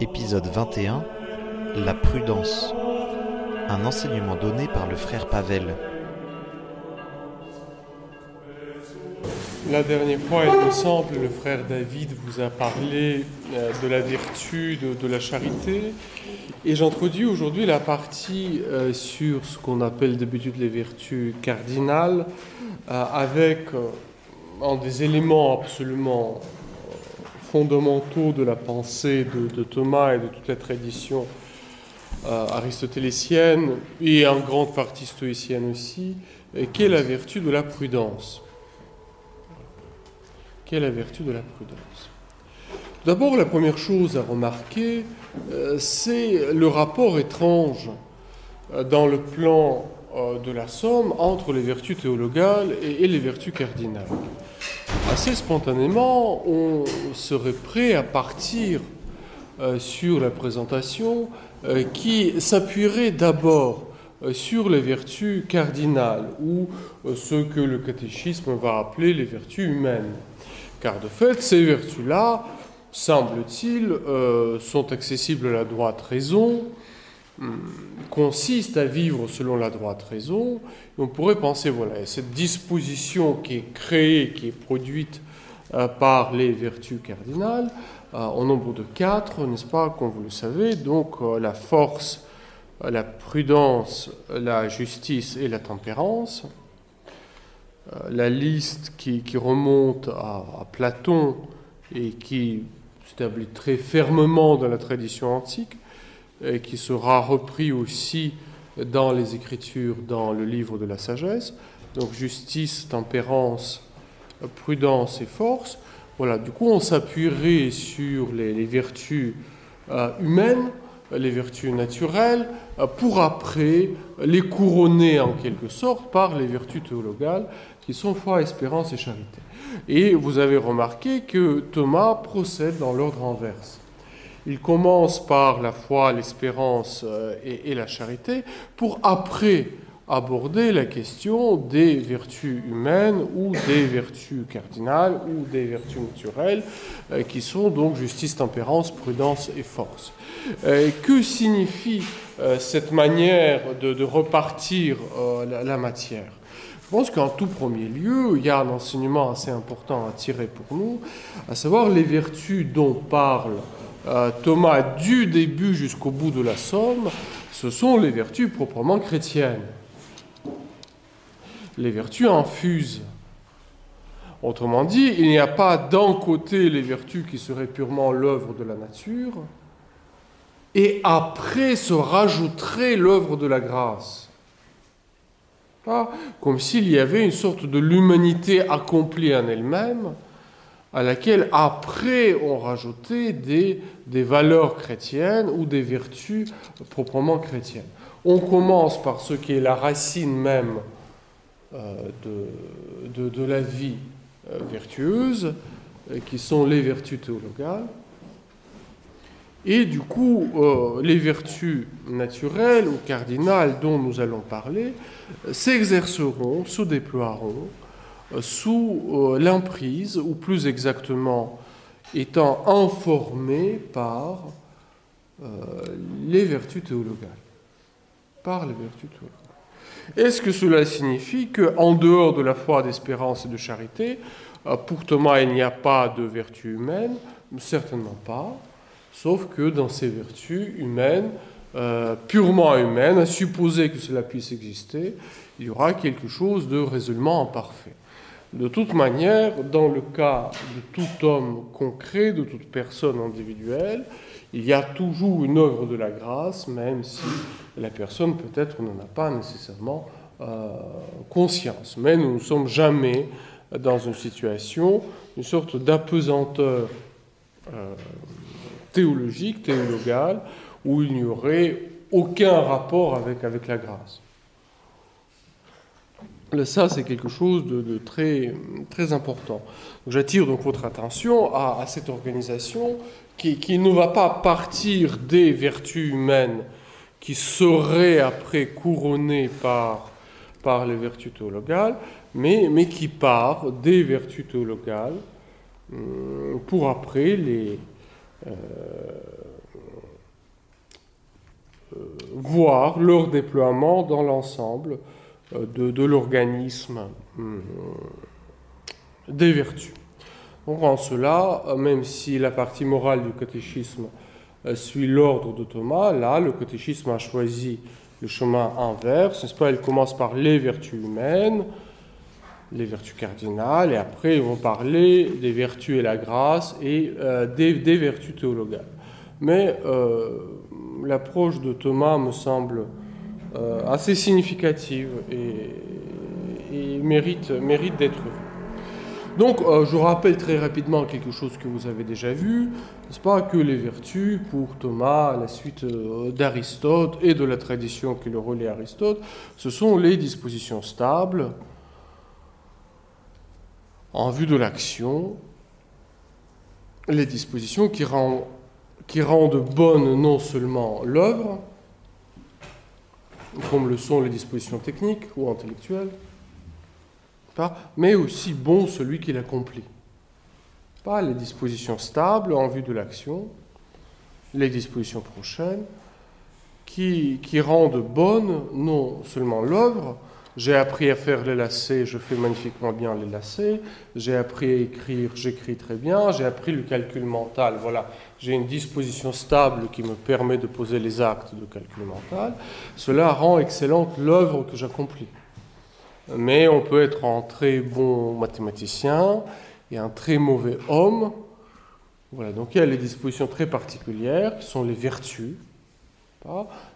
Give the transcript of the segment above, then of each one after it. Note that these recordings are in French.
Épisode 21 La prudence. Un enseignement donné par le frère Pavel. La dernière fois, il me semble, le frère David vous a parlé euh, de la vertu, de, la charité. Et j'introduis aujourd'hui la partie euh, sur ce qu'on appelle d'habitude les vertus cardinales, euh, avec des éléments absolument fondamentaux de la pensée de, Thomas et de toute la tradition aristotélécienne, et en grande partie stoïcienne aussi, qu'est la vertu de la prudence. Quelle est la vertu de la prudence? D'abord, la première chose à remarquer, euh, c'est le rapport étrange euh, dans le plan euh, de la Somme entre les vertus théologales et, les vertus cardinales. Assez spontanément, on serait prêt à partir sur la présentation qui s'appuierait d'abord sur les vertus cardinales, ou ce que le catéchisme va appeler les vertus humaines. Car de fait, ces vertus-là, semble-t-il, euh, sont accessibles à la droite raison, hum, consistent à vivre selon la droite raison. on pourrait penser, voilà, cette disposition qui est créée, qui est produite euh, par les vertus cardinales, euh, au nombre de quatre, n'est-ce pas, comme vous le savez, donc la force, la prudence, la justice et la tempérance. Euh, la liste qui, remonte à, Platon et qui s'établit très fermement dans la tradition antique et qui sera repris aussi dans les Écritures, dans le livre de la sagesse. Donc justice, tempérance, prudence et force. Voilà, du coup on s'appuierait sur les, vertus euh, humaines, les vertus naturelles, euh, pour après les couronner en quelque sorte par les vertus théologales qui sont foi, espérance et charité. Et vous avez remarqué que Thomas procède dans l'ordre inverse. Il commence par la foi, l'espérance euh, et, la charité pour après aborder la question des vertus humaines ou des vertus cardinales ou des vertus naturelles euh, qui sont donc justice, tempérance, prudence et force. Euh, que signifie cette manière de, repartir la matière? Je pense qu'en tout premier lieu, il y a un enseignement assez important à tirer pour nous, à savoir les vertus dont parle euh, Thomas du début jusqu'au bout de la somme, ce sont les vertus proprement chrétiennes. Les vertus infuses. Autrement dit, il n'y a pas d'un côté les vertus qui seraient purement l'œuvre de la nature, et après se rajouterait l'œuvre de la grâce comme s'il y avait une sorte de l'humanité accomplie en elle-même, à laquelle après on rajoutait des, valeurs chrétiennes ou des vertus proprement chrétiennes. On commence par ce qui est la racine même euh, de, la vie euh, vertueuse, euh, qui sont les vertus théologales. Et du coup, les vertus naturelles ou cardinales dont nous allons parler s'exerceront, se déploieront sous euh, l'emprise, ou plus exactement étant informées par les vertus théologales. Par les vertus théologales. Est-ce que cela signifie qu'en dehors de la foi, d'espérance et de charité, pour Thomas, il n'y a pas de vertu humaine Certainement pas. Sauf que dans ces vertus humaines, euh, purement humaines, à supposer que cela puisse exister, il y aura quelque chose de résolument imparfait. De toute manière, dans le cas de tout homme concret, de toute personne individuelle, il y a toujours une œuvre de la grâce, même si la personne peut-être n'en a pas nécessairement euh, conscience. Mais nous ne sommes jamais dans une situation, une sorte d'apesanteur euh, théologique, théologale, où il n'y aurait aucun rapport avec, avec la grâce. Ça, c'est quelque chose de, très, important. J'attire donc votre attention à, cette organisation qui, ne va pas partir des vertus humaines qui seraient après couronnées par, les vertus théologales, mais, mais qui part des vertus théologales hum, pour après les, euh, voir leur déploiement dans l'ensemble de, l'organisme des vertus. Donc en cela, même si la partie morale du catéchisme suit l'ordre de Thomas, là, le catéchisme a choisi le chemin inverse, n'est-ce pas? Il commence par les vertus humaines, les vertus cardinales, et après ils vont parler des vertus et la grâce et euh, des, vertus théologales. Mais euh, l'approche de Thomas me semble euh, assez significative et, mérite, mérite d'être vue. Donc, euh, je rappelle très rapidement quelque chose que vous avez déjà vu, n'est-ce pas, que les vertus, pour Thomas, à la suite euh, d'Aristote et de la tradition qui le relie à Aristote, ce sont les dispositions stables en vue de l'action, les dispositions qui, qui rendent bonne non seulement l'œuvre, comme le sont les dispositions techniques ou intellectuelles, mais aussi bon celui qui l'accomplit. Pas les dispositions stables en vue de l'action, les dispositions prochaines, qui, rendent bonne non seulement l'œuvre, j'ai appris à faire les lacets, je fais magnifiquement bien les lacets. J'ai appris à écrire, j'écris très bien. J'ai appris le calcul mental. Voilà, j'ai une disposition stable qui me permet de poser les actes de calcul mental. Cela rend excellente l'œuvre que j'accomplis mais on peut être un très bon mathématicien et un très mauvais homme. Voilà, donc il y a les dispositions très particulières qui sont les vertus.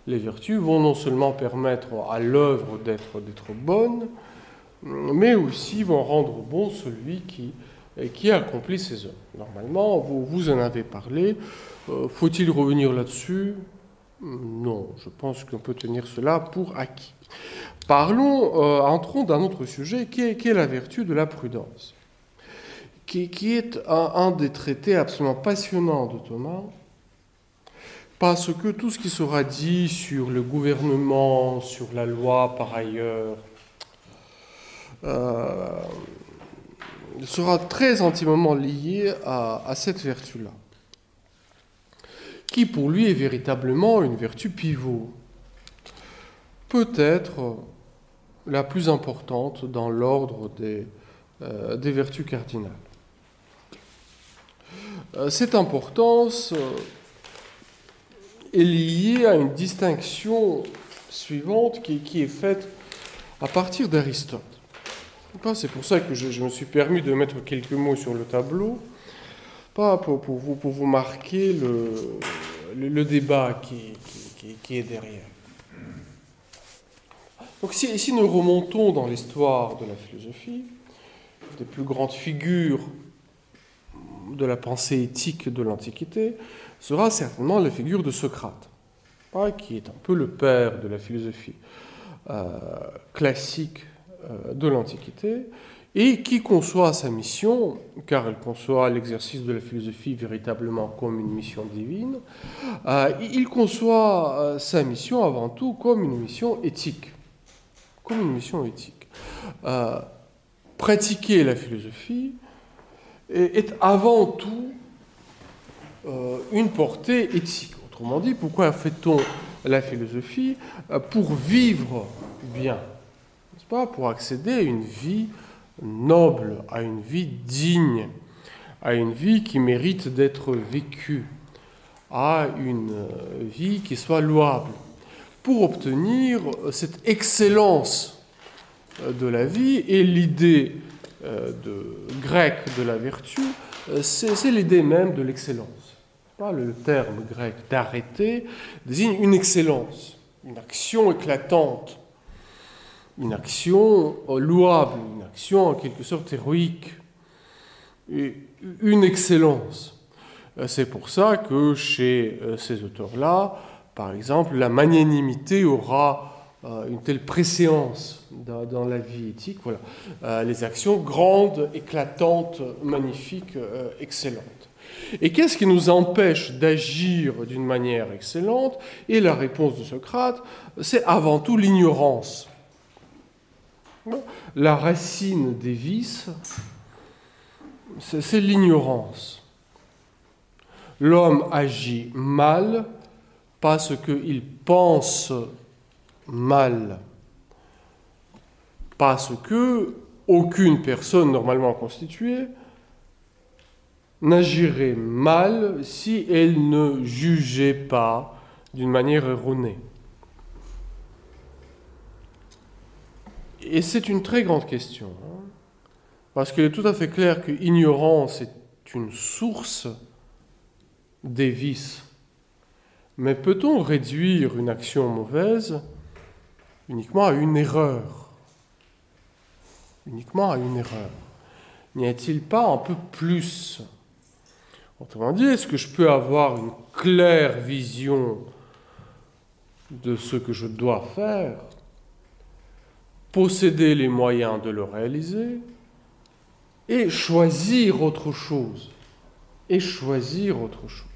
Les vertus vont non seulement permettre à l'œuvre d'être, bonne, mais aussi vont rendre bon celui qui, qui accomplit ses œuvres. Normalement, vous, en avez parlé. Euh, faut-il revenir là-dessus? Non, je pense qu'on peut tenir cela pour acquis. Parlons, euh, entrons dans un autre sujet qui est, la vertu de la prudence, qui, est un, des traités absolument passionnants de Thomas, parce que tout ce qui sera dit sur le gouvernement, sur la loi par ailleurs, euh, sera très intimement lié à, cette vertu-là, qui pour lui est véritablement une vertu pivot. Peut-être la plus importante dans l'ordre des, euh, vertus cardinales. Euh, cette importance est liée à une distinction suivante qui, est faite à partir d'Aristote. C'est pour ça que je, me suis permis de mettre quelques mots sur le tableau, pas pour, vous, pour vous, marquer le, le, débat qui, qui, qui est derrière. Donc si, nous remontons dans l'histoire de la philosophie, des plus grandes figures de la pensée éthique de l'Antiquité sera certainement la figure de Socrate, qui est un peu le père de la philosophie euh, classique euh, de l'Antiquité, et qui conçoit sa mission, car elle conçoit l'exercice de la philosophie véritablement comme une mission divine, euh, il conçoit sa mission avant tout comme une mission éthique comme une mission éthique. Pratiquer la philosophie est, avant tout une portée éthique. Autrement dit, pourquoi fait-on la philosophie euh, Pour vivre bien, n'est-ce pas Pour accéder à une vie noble, à une vie digne, à une vie qui mérite d'être vécue, à une vie qui soit louable pour obtenir cette excellence euh, de la vie. Et l'idée euh, grecque de la vertu, euh, c'est l'idée même de l'excellence. Le terme grec d'arrêter désigne une excellence, une action éclatante, une action louable, une action en quelque sorte héroïque, une excellence. C'est pour ça que chez ces auteurs-là, par exemple, la magnanimité aura euh, une telle préséance dans, la vie éthique. Voilà. Euh, les actions grandes, éclatantes, magnifiques, euh, excellentes. Et qu'est-ce qui nous empêche d'agir d'une manière excellente? Et la réponse de Socrate, c'est avant tout l'ignorance. La racine des vices, c'est l'ignorance. L'homme agit mal parce qu'il pense mal, parce que aucune personne normalement constituée n'agirait mal si elle ne jugeait pas d'une manière erronée. Et c'est une très grande question, hein, parce qu'il est tout à fait clair que l'ignorance est une source des vices. Mais peut-on réduire une action mauvaise uniquement à une erreur? Uniquement à une erreur. N'y a-t-il pas un peu plus Autrement dit, est-ce que je peux avoir une claire vision de ce que je dois faire, posséder les moyens de le réaliser et choisir autre chose Et choisir autre chose?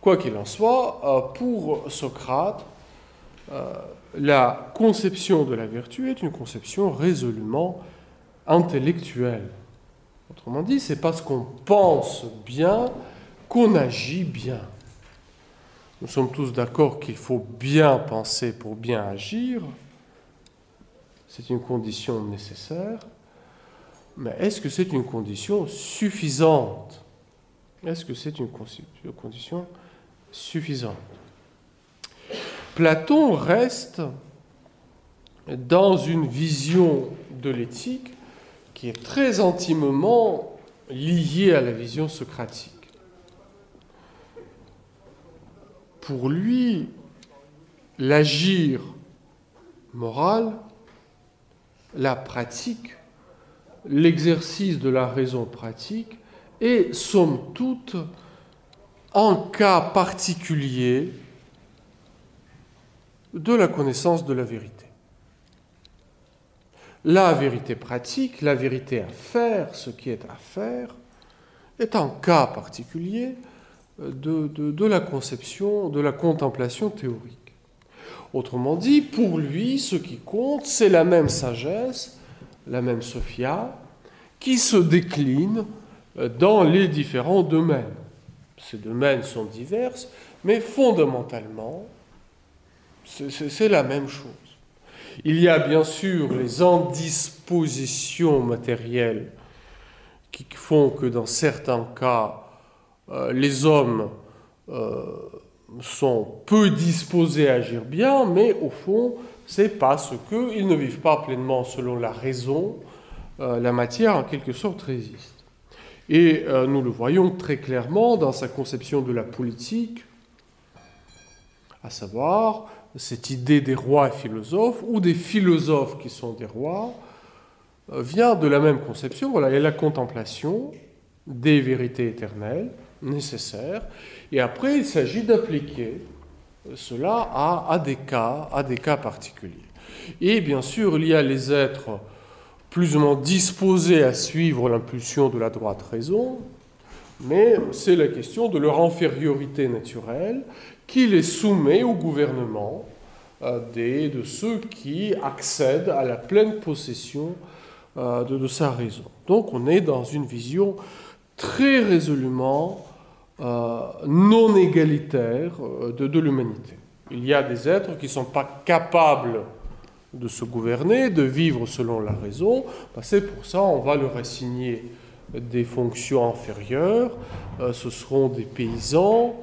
Quoi qu'il en soit, euh, pour Socrate, euh, la conception de la vertu est une conception résolument intellectuelle. Autrement dit, c'est parce qu'on pense bien qu'on agit bien. Nous sommes tous d'accord qu'il faut bien penser pour bien agir. C'est une condition nécessaire. Mais est-ce que c'est une condition suffisante? Est-ce que c'est une condition suffisante? Platon reste dans une vision de l'éthique est très intimement liée à la vision socratique. Pour lui, l'agir moral, la pratique, l'exercice de la raison pratique est, somme toute, en cas particulier de la connaissance de la vérité. La vérité pratique, la vérité à faire, ce qui est à faire, est un cas particulier de, de, la conception, de la contemplation théorique. Autrement dit, pour lui, ce qui compte, c'est la même sagesse, la même Sophia, qui se décline dans les différents domaines. Ces domaines sont divers, mais fondamentalement, c'est la même chose. Il y a bien sûr les indispositions matérielles qui font que dans certains cas, euh, les hommes euh, sont peu disposés à agir bien, mais au fond, c'est parce qu'ils ne vivent pas pleinement selon la raison, euh, la matière en quelque sorte résiste. Et nous le voyons très clairement dans sa conception de la politique, à savoir cette idée des rois et philosophes, ou des philosophes qui sont des rois, euh, vient de la même conception. Voilà, a la contemplation des vérités éternelles nécessaires, et après il s'agit d'appliquer cela à, des cas, à des cas particuliers. Et bien sûr, il y a les êtres plus ou moins disposés à suivre l'impulsion de la droite raison, mais c'est la question de leur infériorité naturelle qui les soumet au gouvernement euh, des, de ceux qui accèdent à la pleine possession euh, de, sa raison. Donc on est dans une vision très résolument euh, non égalitaire de, de l'humanité. Il y a des êtres qui ne sont pas capables de se gouverner, de vivre selon la raison, ben, c'est pour ça on va leur assigner des fonctions inférieures. Ce seront des paysans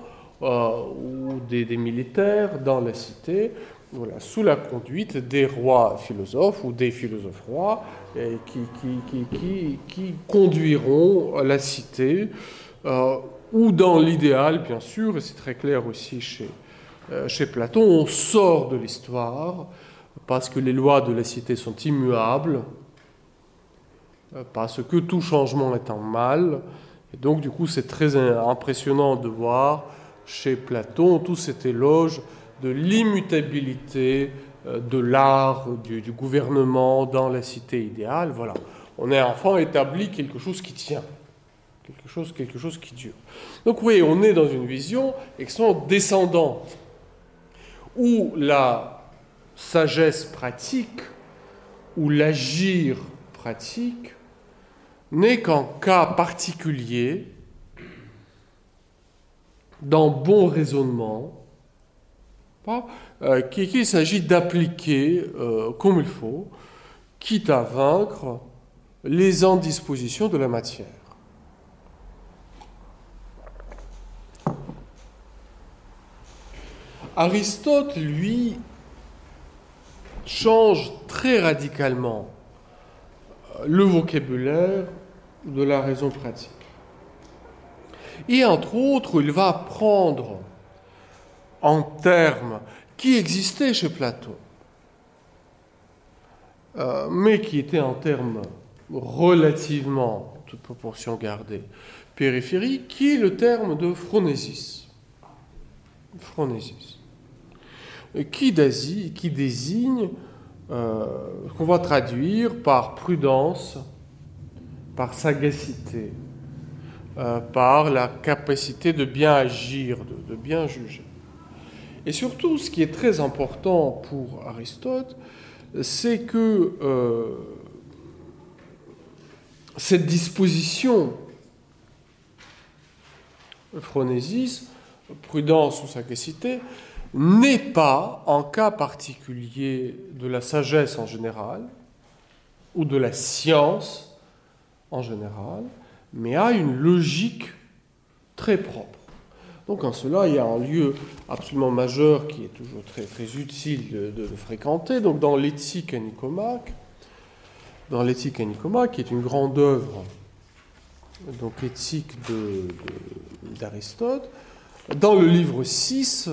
ou des, militaires dans la cité, voilà, sous la conduite des rois philosophes ou des philosophes rois qui, qui, qui, conduiront la cité, euh, ou dans l'idéal, bien sûr, et c'est très clair aussi chez, chez Platon, on sort de l'histoire parce que les lois de la cité sont immuables, euh, parce que tout changement est un mal. Et donc, du coup, c'est très impressionnant de voir chez Platon tout cet éloge de l'immutabilité euh, de l'art, du, gouvernement dans la cité idéale. Voilà. On est enfin établi quelque chose qui tient, quelque chose, qui dure. Donc, oui, on est dans une vision extrêmement descendante, où la sagesse pratique ou l'agir pratique n'est qu'en cas particulier, dans bon raisonnement, euh, qu'il s'agit d'appliquer euh, comme il faut, quitte à vaincre les indispositions de la matière. Aristote, lui, change très radicalement euh, le vocabulaire de la raison pratique. Et entre autres, il va prendre en termes qui existaient chez Platon, euh, mais qui étaient en termes relativement, toute proportion gardée, périphériques, qui est le terme de phronésis. Phronésis. Qui, qui désigne euh, qu'on va traduire par prudence, par sagacité, euh, par la capacité de bien agir, de, bien juger. Et surtout, ce qui est très important pour Aristote, c'est que euh, cette disposition phronésis, prudence ou sagacité, n'est pas, en cas particulier de la sagesse en général, ou de la science en général, mais a une logique très propre. Donc en cela, il y a un lieu absolument majeur qui est toujours très, utile de, fréquenter. Donc dans l'éthique à Nicomaque, dans l'éthique qui est une grande œuvre, donc l'éthique d'Aristote, dans le livre 6,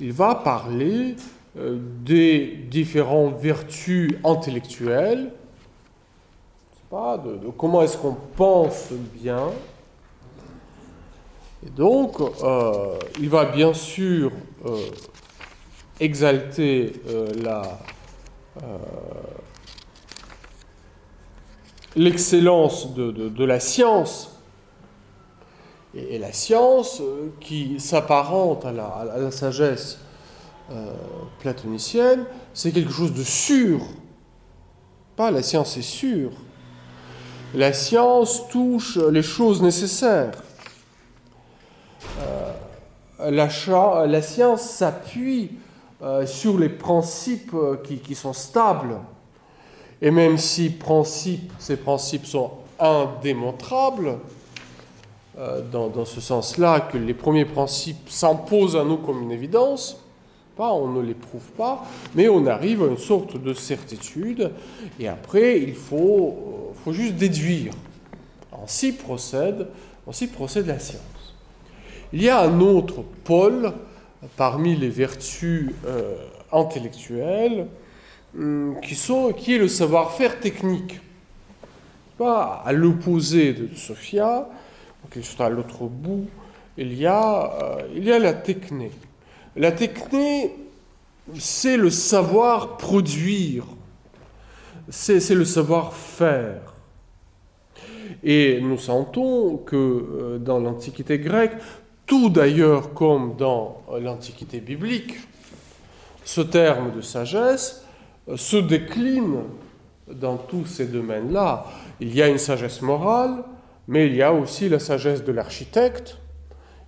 il va parler euh, des différentes vertus intellectuelles, de, comment est-ce qu'on pense bien. Et donc, euh, il va bien sûr euh, exalter la, l'excellence de, la science et, la science euh, qui s'apparente à la, sagesse euh, platonicienne, c'est quelque chose de sûr. Pas la science est sûre. La science touche les choses nécessaires. Euh, la, science s'appuie sur les principes qui, qui, sont stables. Et même si ces principes sont indémontrables, euh, dans, ce sens-là que les premiers principes s'imposent à nous comme une évidence. On ne les prouve pas, mais on arrive à une sorte de certitude, et après, il faut, euh, juste déduire. Ainsi procède, procède la science. Il y a un autre pôle parmi les vertus euh, intellectuelles hum, qui, sont, qui est le savoir-faire technique. Pas à l'opposé de Sophia, à l'autre bout, il y, a, euh, il y a la techné. La techné, c'est le savoir produire, c'est le savoir faire. Et nous sentons que euh, dans l'Antiquité grecque, tout d'ailleurs comme dans l'Antiquité biblique, ce terme de sagesse euh, se décline dans tous ces domaines-là. Il y a une sagesse morale, mais il y a aussi la sagesse de l'architecte,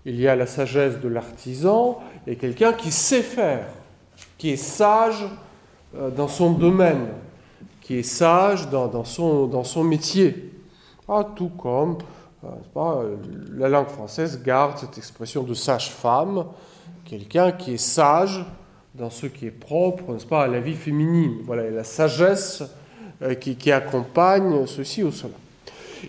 il y a la sagesse de l'artisan, et quelqu'un qui sait faire, qui est sage euh, dans son domaine, qui est sage dans, son, dans son métier. Ah, tout comme euh, pas, la langue française garde cette expression de sage-femme, quelqu'un qui est sage dans ce qui est propre, n'est-ce pas, à la vie féminine. Voilà, la sagesse euh, qui, qui accompagne ceci ou cela.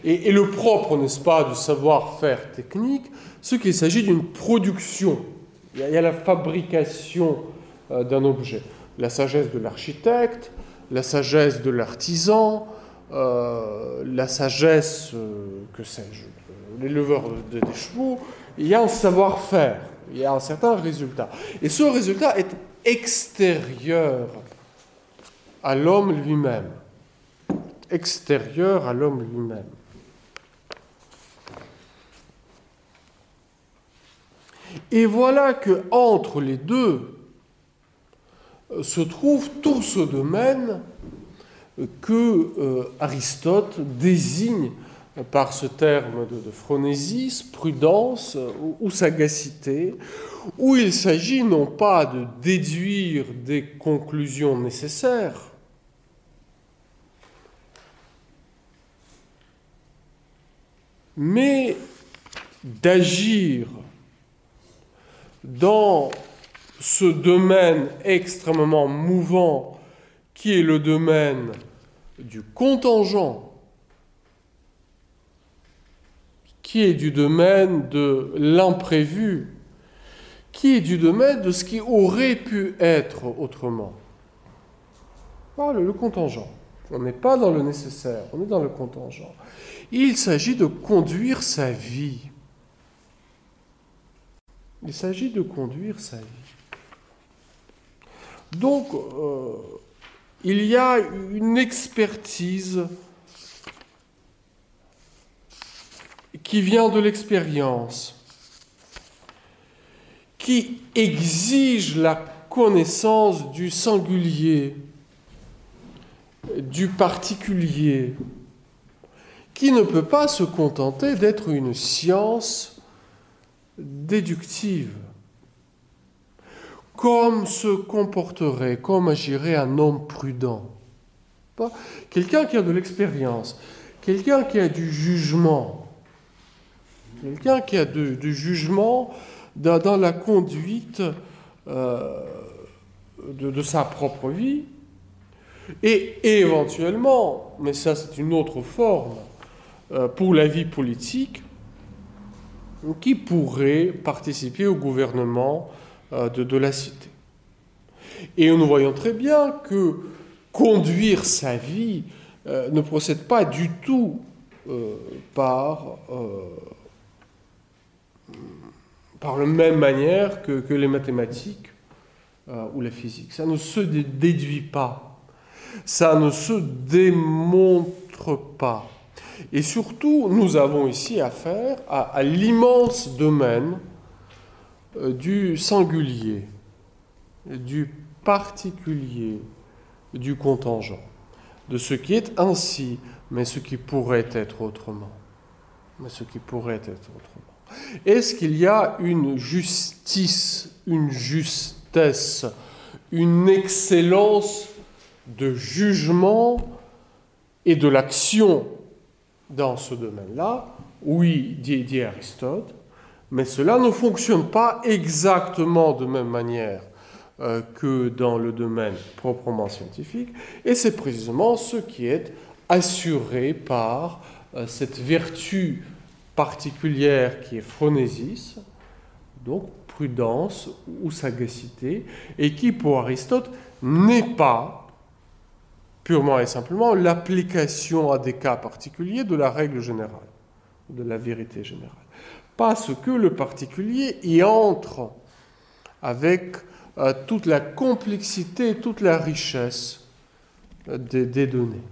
Et, le propre, n'est-ce pas, du savoir-faire technique, c'est qu'il s'agit d'une production. Il y, a, la fabrication euh, d'un objet. La sagesse de l'architecte, la sagesse de l'artisan, euh, la sagesse, euh, que sais-je, l'éleveur de, des chevaux. Il y a un savoir-faire, il y a un certain résultat. Et ce résultat est extérieur à l'homme lui-même. Extérieur à l'homme lui-même. Et voilà que entre les deux euh, se trouve tout ce domaine que euh, Aristote désigne par ce terme de, phronésis, prudence ou, sagacité, où il s'agit non pas de déduire des conclusions nécessaires, mais d'agir dans ce domaine extrêmement mouvant qui est le domaine du contingent qui est du domaine de l'imprévu, qui est du domaine de ce qui aurait pu être autrement. Voilà le contingent. On n'est pas dans le nécessaire, on est dans le contingent. Il s'agit de conduire sa vie. Il s'agit de conduire sa vie. Donc, euh, il y a une expertise qui vient de l'expérience, qui exige la connaissance du singulier, du particulier, qui ne peut pas se contenter d'être une science déductive. Comme se comporterait, comme agirait un homme prudent? Quelqu'un qui a de l'expérience, quelqu'un qui a du jugement, Quelqu'un qui a du jugement dans, la conduite euh, de, sa propre vie. Et, éventuellement, mais ça c'est une autre forme, euh, pour la vie politique, qui pourrait participer au gouvernement euh, de, la cité. Et nous voyons très bien que conduire sa vie ne procède pas du tout par par la même manière que, les mathématiques euh, ou la physique. Ça ne se déduit pas, ça ne se démontre pas. Et surtout, nous avons ici affaire à, l'immense domaine euh, du singulier, du particulier, du contingent, de ce qui est ainsi, mais ce qui pourrait être autrement. Mais ce qui pourrait être autrement. Est-ce qu'il y a une justice, une justesse, une excellence de jugement et de l'action dans ce domaine-là. Oui, dit, Aristote, mais cela ne fonctionne pas exactement de même manière euh, que dans le domaine proprement scientifique, et c'est précisément ce qui est assuré par euh, cette vertu particulière qui est phronésis, donc prudence ou sagacité, et qui pour Aristote n'est pas purement et simplement l'application à des cas particuliers de la règle générale, de la vérité générale. Parce que le particulier y entre avec euh, toute la complexité, toute la richesse euh, des données.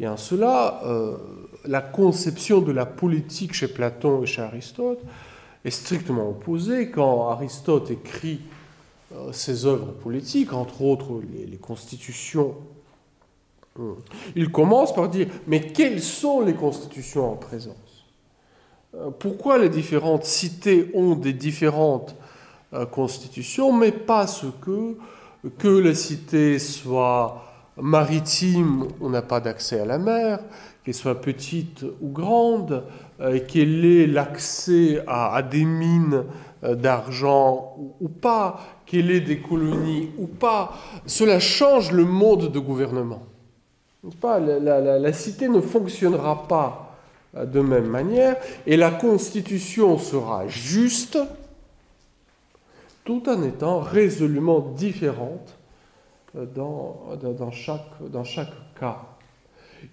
Et en cela, euh, la conception de la politique chez Platon et chez Aristote est strictement opposée. Quand Aristote écrit ses œuvres politiques, entre autres les, constitutions, euh, il commence par dire, mais quelles sont les constitutions en présence Pourquoi les différentes cités ont des différentes constitutions, mais pas ce que, que les cités soient maritime, on n'a pas d'accès à la mer, qu'elle soit petite ou grande, euh, qu'elle ait l'accès à, des mines euh, d'argent ou, pas, qu'elle ait des colonies ou pas, cela change le mode de gouvernement. Pas la, cité ne fonctionnera pas euh, de même manière et la constitution sera juste tout en étant résolument différente dans, dans, chaque, dans chaque cas.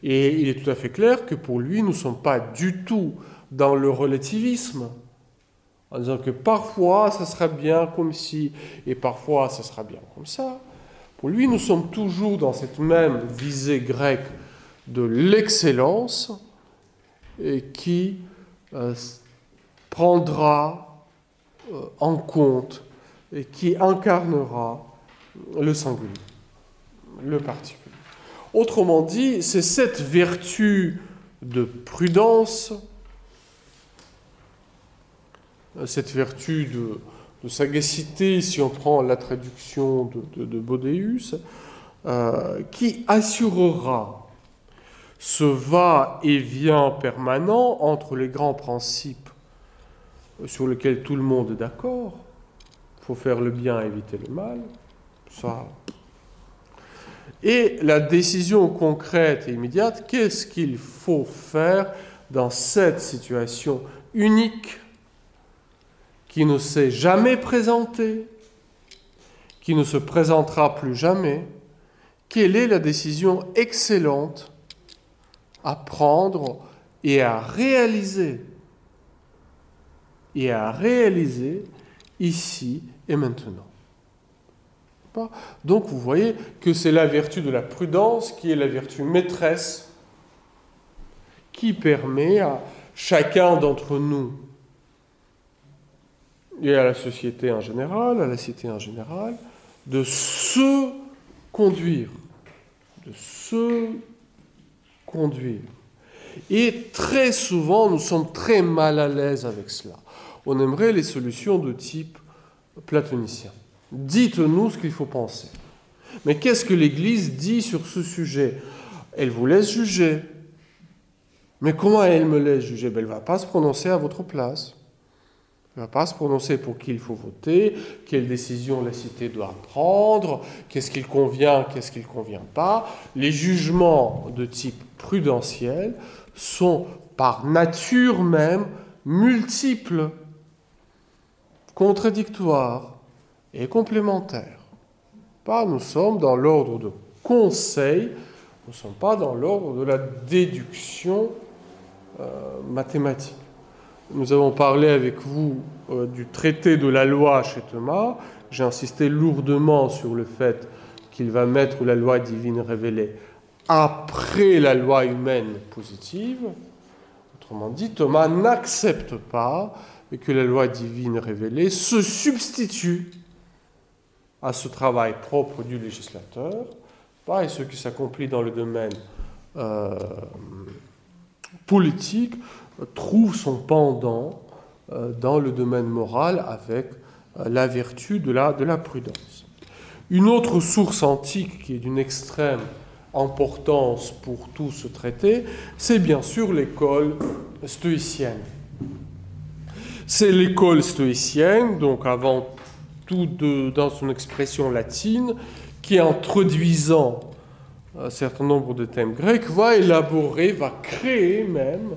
Et il est tout à fait clair que pour lui, nous ne sommes pas du tout dans le relativisme, en disant que parfois ça sera bien comme si, et parfois ça sera bien comme ça. Pour lui, nous sommes toujours dans cette même visée grecque de l'excellence et qui euh, prendra euh, en compte et qui incarnera le singulier le particulier. Autrement dit, c'est cette vertu de prudence, cette vertu de, sagacité, si on prend la traduction de, de, Bodéus, euh, qui assurera ce va-et-vient permanent entre les grands principes sur lesquels tout le monde est d'accord. Il faut faire le bien, éviter le mal. Et la décision concrète et immédiate, qu'est-ce qu'il faut faire dans cette situation unique qui ne s'est jamais présentée, qui ne se présentera plus jamais Quelle est la décision excellente à prendre et à réaliser et à réaliser ici et maintenant? Donc vous voyez que c'est la vertu de la prudence qui est la vertu maîtresse qui permet à chacun d'entre nous et à la société en général, à la cité en général, de se conduire, de se conduire. Et très souvent, nous sommes très mal à l'aise avec cela. On aimerait les solutions de type platonicien. Dites-nous ce qu'il faut penser. Mais qu'est-ce que l'Église dit sur ce sujet? Elle vous laisse juger. Mais comment elle me laisse juger? Ben, Elle ne va pas se prononcer à votre place. Elle ne va pas se prononcer pour qui il faut voter, quelle décision la cité doit prendre, qu'est-ce qu'il convient, qu'est-ce qu'il ne convient pas. Les jugements de type prudentiel sont par nature même multiples, contradictoires et complémentaires. Pas, nous sommes dans l'ordre de conseil, nous ne sommes pas dans l'ordre de la déduction euh, mathématique. Nous avons parlé avec vous euh, du traité de la loi chez Thomas. J'ai insisté lourdement sur le fait qu'il va mettre la loi divine révélée après la loi humaine positive. Autrement dit, Thomas n'accepte pas que la loi divine révélée se substitue à ce travail propre du législateur, pas et ce qui s'accomplit dans le domaine euh, politique trouve son pendant euh, dans le domaine moral avec euh, la vertu de la, de la prudence. Une autre source antique qui est d'une extrême importance pour tout ce traité, c'est bien sûr l'école stoïcienne. C'est l'école stoïcienne, donc avant tout dans son expression latine, qui introduisant un certain nombre de thèmes grecs, va élaborer, va créer même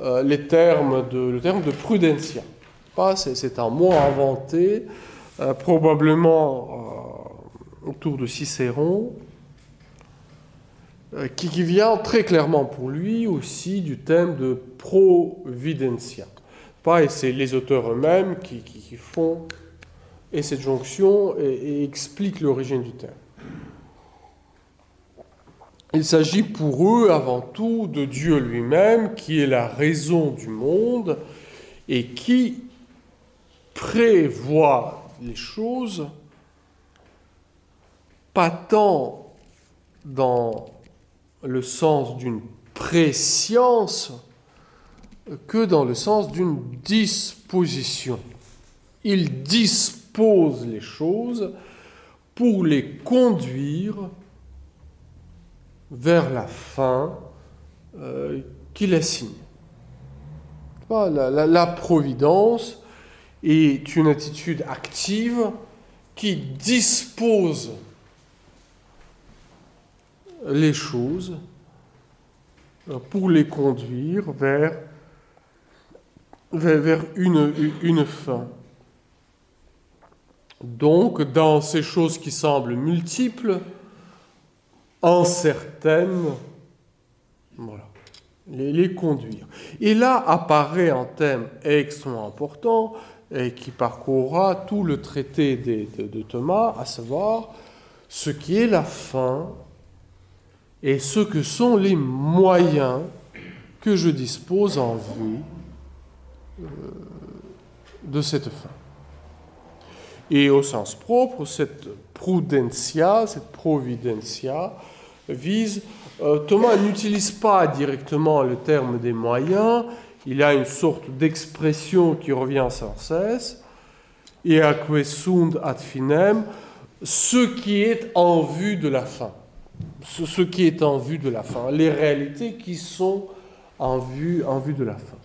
euh, les termes de, le terme de prudentia. C'est un mot inventé euh, probablement euh, autour de Cicéron, qui, vient très clairement pour lui aussi du thème de providentia. Pas, et c'est les auteurs eux-mêmes qui, font et cette jonction et expliquent l'origine du terme. Il s'agit pour eux avant tout de Dieu lui-même qui est la raison du monde et qui prévoit les choses pas tant dans le sens d'une préscience que dans le sens d'une disposition. Il dispose les choses pour les conduire vers la fin euh, qu'il assigne. La, providence est une attitude active qui dispose les choses pour les conduire vers, une fin. Donc, dans ces choses qui semblent multiples, incertaines, voilà, les, conduire. Et là apparaît un thème extrêmement important et qui parcourra tout le traité de, Thomas, à savoir ce qui est la fin et ce que sont les moyens que je dispose en vue euh, de cette fin. Et au sens propre, cette prudentia, cette providentia, vise euh, Thomas n'utilise pas directement le terme des moyens, il a une sorte d'expression qui revient sans cesse, et sunt ad finem, ce qui est en vue de la fin. Ce, qui est en vue de la fin, les réalités qui sont en vue, en vue de la fin.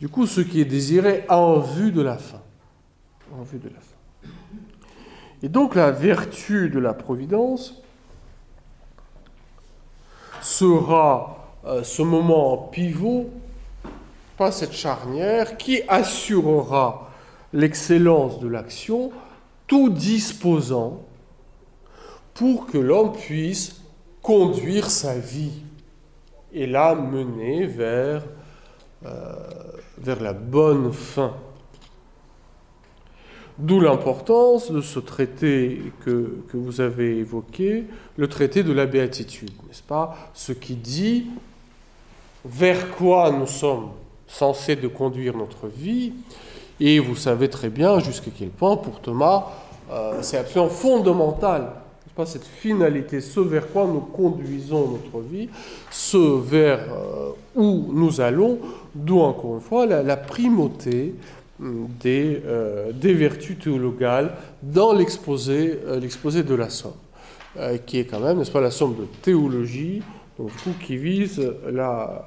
Du coup, ce qui est désiré en vue de la fin. En vue de la fin. Et donc la vertu de la providence sera euh, ce moment pivot, pas cette charnière, qui assurera l'excellence de l'action, tout disposant pour que l'homme puisse conduire sa vie et la mener vers, euh, vers la bonne fin. D'où l'importance de ce traité que, que, vous avez évoqué, le traité de la béatitude, n'est-ce pas? Ce qui dit vers quoi nous sommes censés de conduire notre vie, et vous savez très bien jusqu'à quel point pour Thomas euh, c'est absolument fondamental pas cette finalité, ce vers quoi nous conduisons notre vie, ce vers euh, où nous allons, d'où encore une fois la, primauté des, euh, des, vertus théologales dans l'exposé, l'exposé de la Somme, qui est quand même, n'est-ce pas, la Somme de théologie, donc qui vise la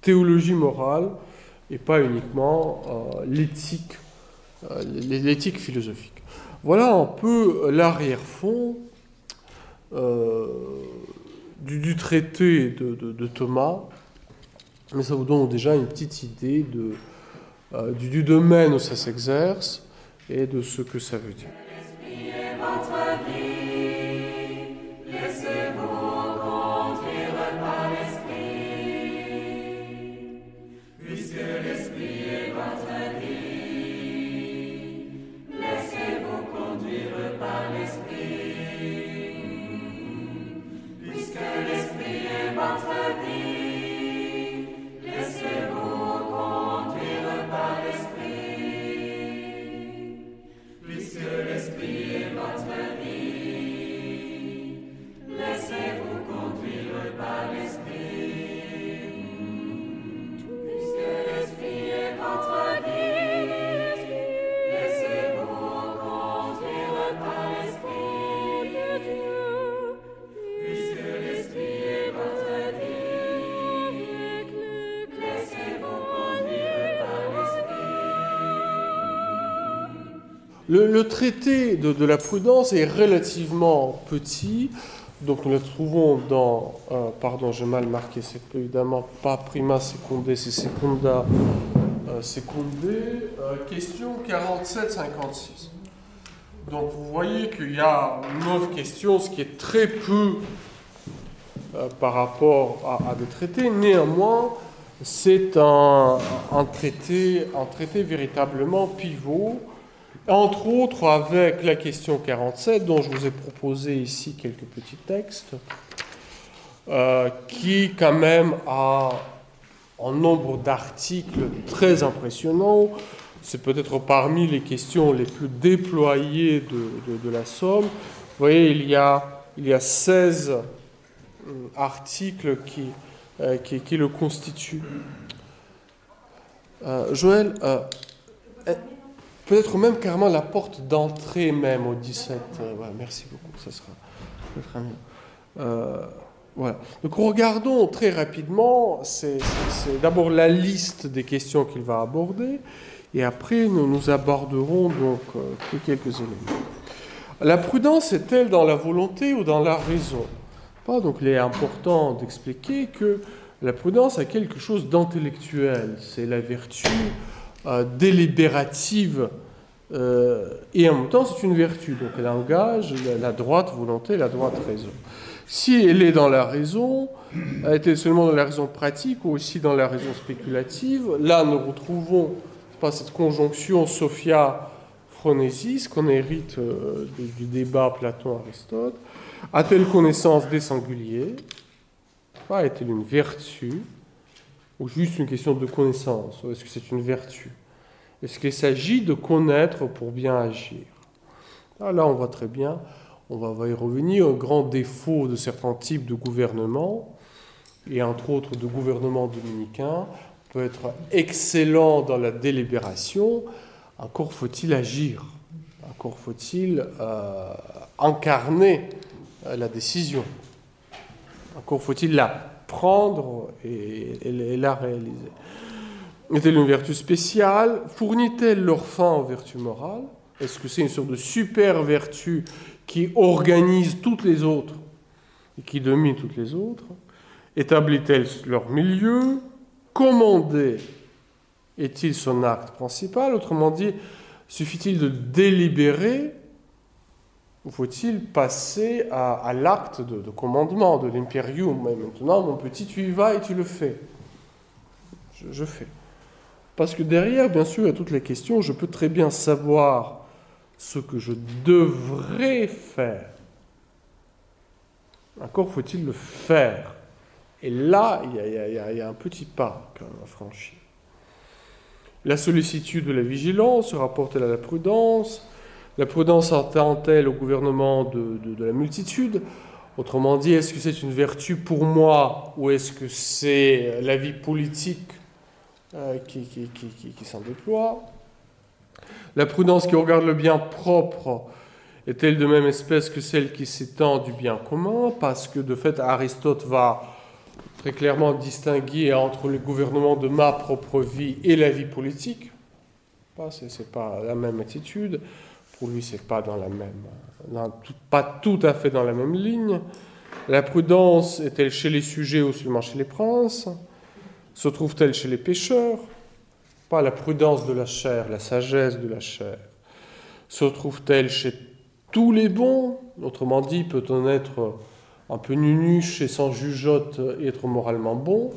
théologie morale et pas uniquement euh, l'éthique, euh, philosophique. Voilà un peu l'arrière-fond euh, du, traité de, Thomas, mais ça vous donne déjà une petite idée de, du, du, domaine où ça s'exerce et de ce que ça veut dire. Le, traité de, la prudence est relativement petit, donc nous le trouvons dans, euh, pardon, j'ai mal marqué, c'est évidemment pas prima secondé, c'est secunda euh, euh question 47-56. Donc vous voyez qu'il y a neuf questions, ce qui est très peu euh, par rapport à, des traités. Néanmoins, c'est un, traité, un traité véritablement pivot entre autres avec la question 47, dont je vous ai proposé ici quelques petits textes, euh, qui quand même a un nombre d'articles très impressionnant. C'est peut-être parmi les questions les plus déployées de, la Somme. Vous voyez, il y a, il y a 16 euh, articles qui, euh, qui, le constituent. Joël, peut-être même carrément la porte d'entrée même au 17. Euh, merci beaucoup, ça sera, très mieux. Euh, voilà. Donc regardons très rapidement, c'est d'abord la liste des questions qu'il va aborder, et après nous, nous aborderons donc euh, quelques éléments. La prudence est-elle dans la volonté ou dans la raison? Pas, Donc il est important d'expliquer que la prudence a quelque chose d'intellectuel, c'est la vertu euh, délibérative euh, et en même temps c'est une vertu. Donc elle engage la, droite volonté, la droite raison. Si elle est dans la raison, elle était seulement dans la raison pratique ou aussi dans la raison spéculative, là nous retrouvons pas cette conjonction Sophia-Phronésis qu'on hérite euh, du, débat Platon-Aristote. A-t-elle connaissance des singuliers? Est-elle une vertu? Ou juste une question de connaissance Ou est-ce que c'est une vertu? Est-ce qu'il s'agit de connaître pour bien agir? Ah, Là, on voit très bien, on va y revenir, un grand défaut de certains types de gouvernement, et entre autres de gouvernement dominicain, peut être excellent dans la délibération, encore faut-il agir, encore faut-il euh, incarner euh, la décision, encore faut-il la prendre et, et la réaliser. Est-elle une vertu spéciale? Fournit-elle leur fin en vertu morale? Est-ce que c'est une sorte de super vertu qui organise toutes les autres et qui domine toutes les autres? Établit-elle leur milieu? Commander est-il son acte principal? Autrement dit, suffit-il de délibérer faut-il passer à, l'acte de, commandement, de l'imperium? Maintenant, mon petit, tu y vas et tu le fais. je fais. Parce que derrière, bien sûr, a toutes les questions. Je peux très bien savoir ce que je devrais faire. Encore faut-il le faire. Et là, il y, a, un petit pas à franchir. La sollicitude de la vigilance se rapporte-t-elle à la prudence La prudence entend-elle au gouvernement de, la multitude? Autrement dit, est-ce que c'est une vertu pour moi ou est-ce que c'est la vie politique euh, qui, qui, s'en déploie? La prudence qui regarde le bien propre est-elle de même espèce que celle qui s'étend du bien commun? Parce que de fait, Aristote va très clairement distinguer entre le gouvernement de ma propre vie et la vie politique. Ce n'est pas la même attitude. Pour lui, c'est pas la pas tout à fait dans la même ligne. La prudence est-elle chez les sujets ou seulement chez les princes? Se trouve-t-elle chez les pécheurs Pas la prudence de la chair, la sagesse de la chair. Se trouve-t-elle chez tous les bons? Autrement dit, peut-on être un peu nunuche et sans jugeote et être moralement bon?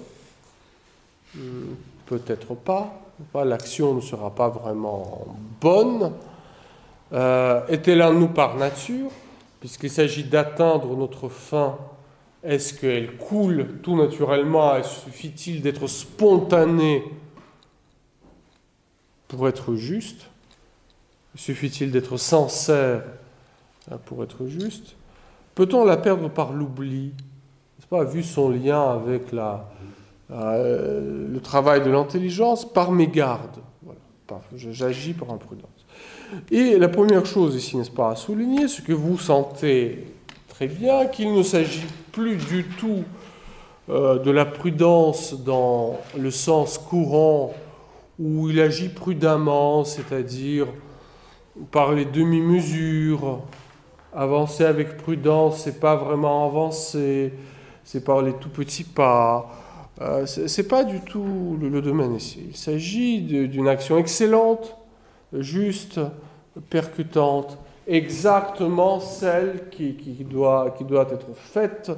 Hmm, Peut-être pas. L'action ne sera pas vraiment bonne. Euh, est-elle en nous par nature Puisqu'il s'agit d'atteindre notre fin est-ce qu'elle coule tout naturellement Suffit-il d'être spontané pour être juste? Suffit-il d'être sincère hein, pour être juste? Peut-on la perdre par l'oubli? N'est-ce pas Vu son lien avec euh, le travail de l'intelligence, par mégarde? Voilà. J'agis par imprudence. Et la première chose ici, n'est-ce pas, à souligner, ce que vous sentez très bien qu'il ne s'agit plus du tout euh, de la prudence dans le sens courant où il agit prudemment, c'est-à-dire par les demi-mesures. Avancer avec prudence, c'est pas vraiment avancer, c'est par les tout petits pas. Euh, c'est pas du tout le, domaine ici. Il s'agit d'une action excellente, juste, percutante, exactement celle qui, doit, être faite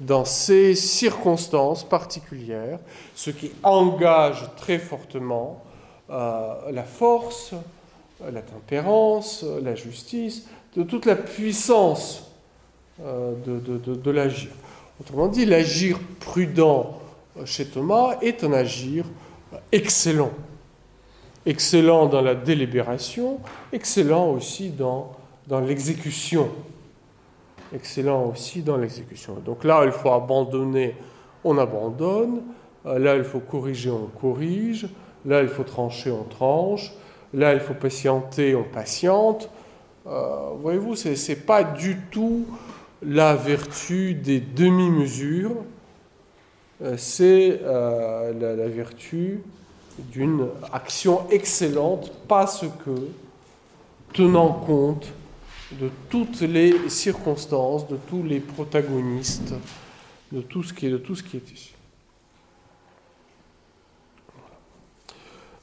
dans ces circonstances particulières, ce qui engage très fortement euh, la force, la tempérance, la justice, de toute la puissance euh, de l'agir. Autrement dit, l'agir prudent chez Thomas est un agir excellent. Excellent dans la délibération, excellent aussi dans l'exécution. Excellent aussi dans l'exécution. Donc là, il faut abandonner, on abandonne. Euh, là, il faut corriger, on corrige. Là, il faut trancher, on tranche. Là, il faut patienter, on patiente. Euh, voyez-vous, ce n'est pas du tout la vertu des demi-mesures, euh, c'est la, la, vertu d'une action excellente parce que tenant compte de toutes les circonstances, de tous les protagonistes, de tout ce qui est, de tout ce qui est ici.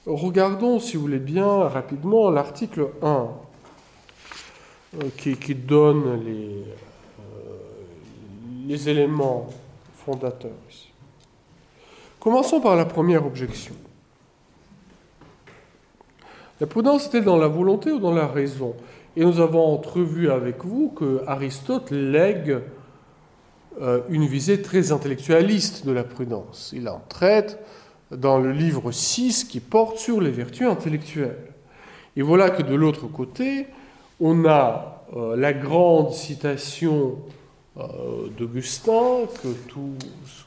Regardons, si vous voulez bien, rapidement l'article 1 euh, qui, donne les, euh, les éléments fondateurs. Commençons par la première objection. La prudence était dans la volonté ou dans la raison et nous avons entrevu avec vous que Aristote lègue euh, une visée très intellectualiste de la prudence. Il en traite dans le livre 6 qui porte sur les vertus intellectuelles. Et voilà que de l'autre côté, on a euh, la grande citation euh, d'Augustin que tous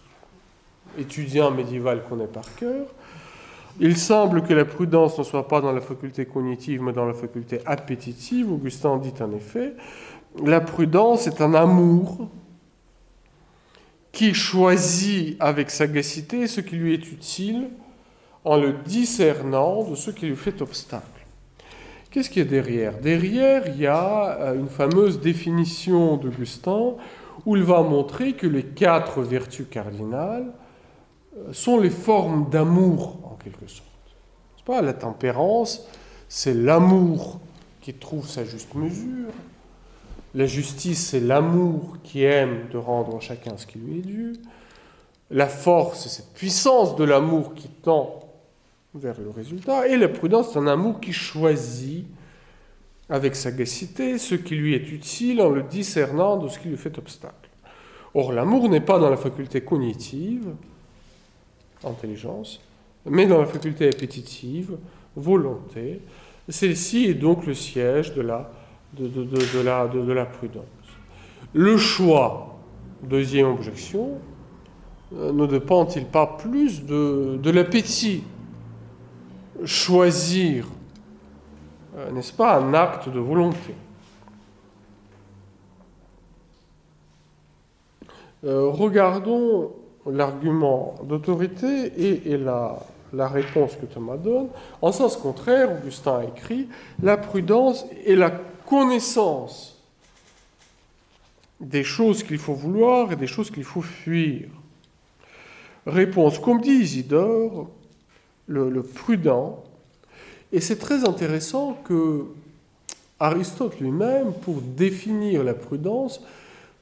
étudiant médiéval connaît par cœur. Il semble que la prudence ne soit pas dans la faculté cognitive, mais dans la faculté appétitive. Augustin dit en effet, la prudence est un amour qui choisit avec sagacité ce qui lui est utile en le discernant de ce qui lui fait obstacle. Qu'est-ce qu'il y a derrière? Derrière, il y a euh, une fameuse définition d'Augustin où il va montrer que les quatre vertus cardinales euh, sont les formes d'amour, quelque sorte. Pas la tempérance, c'est l'amour qui trouve sa juste mesure. La justice, c'est l'amour qui aime de rendre à chacun ce qui lui est dû. La force, c'est cette puissance de l'amour qui tend vers le résultat. Et la prudence, c'est un amour qui choisit avec sagacité ce qui lui est utile en le discernant de ce qui lui fait obstacle. Or, l'amour n'est pas dans la faculté cognitive, intelligence, mais dans la faculté appétitive, volonté. Celle-ci est donc le siège de la, de, de, la, de la prudence. Le choix, deuxième objection, euh, ne dépend-il pas plus de, l'appétit? Choisir, euh, n'est-ce pas, un acte de volonté? Euh, Regardons l'argument d'autorité et, la, la, réponse que Thomas donne. En sens contraire, Augustin a écrit La prudence est la connaissance des choses qu'il faut vouloir et des choses qu'il faut fuir. Réponse, comme dit Isidore, le, prudent, et c'est très intéressant que Aristote lui-même, pour définir la prudence,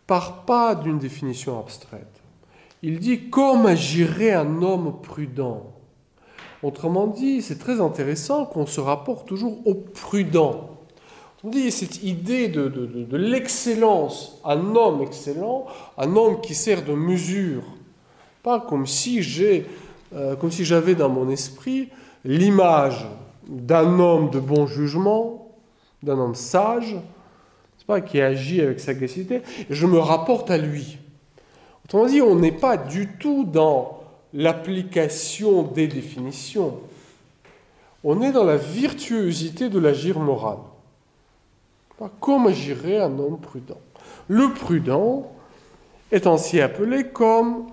part pas d'une définition abstraite. Il dit comme agirait un homme prudent? Autrement dit, c'est très intéressant qu'on se rapporte toujours au prudent. On dit cette idée de, l'excellence, un homme excellent, un homme qui sert de mesure pas comme si j'ai, euh, comme si j'avais dans mon esprit l'image d'un homme de bon jugement, d'un homme sage, pas, qui agit avec sagacité, je me rapporte à lui. Autrement dit, on n'est pas du tout dans l'application des définitions. On est dans la virtuosité de l'agir moral. Comme agirait un homme prudent. Le prudent est ainsi appelé comme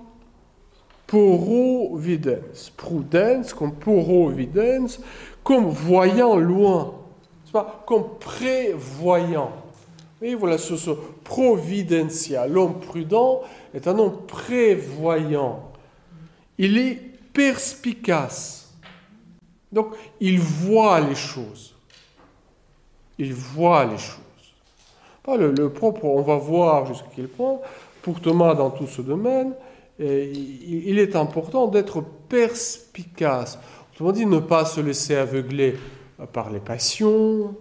poro-videns. Prudence comme poro-videns, comme voyant loin, comme prévoyant. Et voilà, ce, ce providencia, l'homme prudent est un homme prévoyant. Il est perspicace. Donc, il voit les choses. Il voit les choses. Le, propre, on va voir jusqu'à quel point, pour Thomas dans tout ce domaine, il est important d'être perspicace. Autrement dit, ne pas se laisser aveugler par les passions,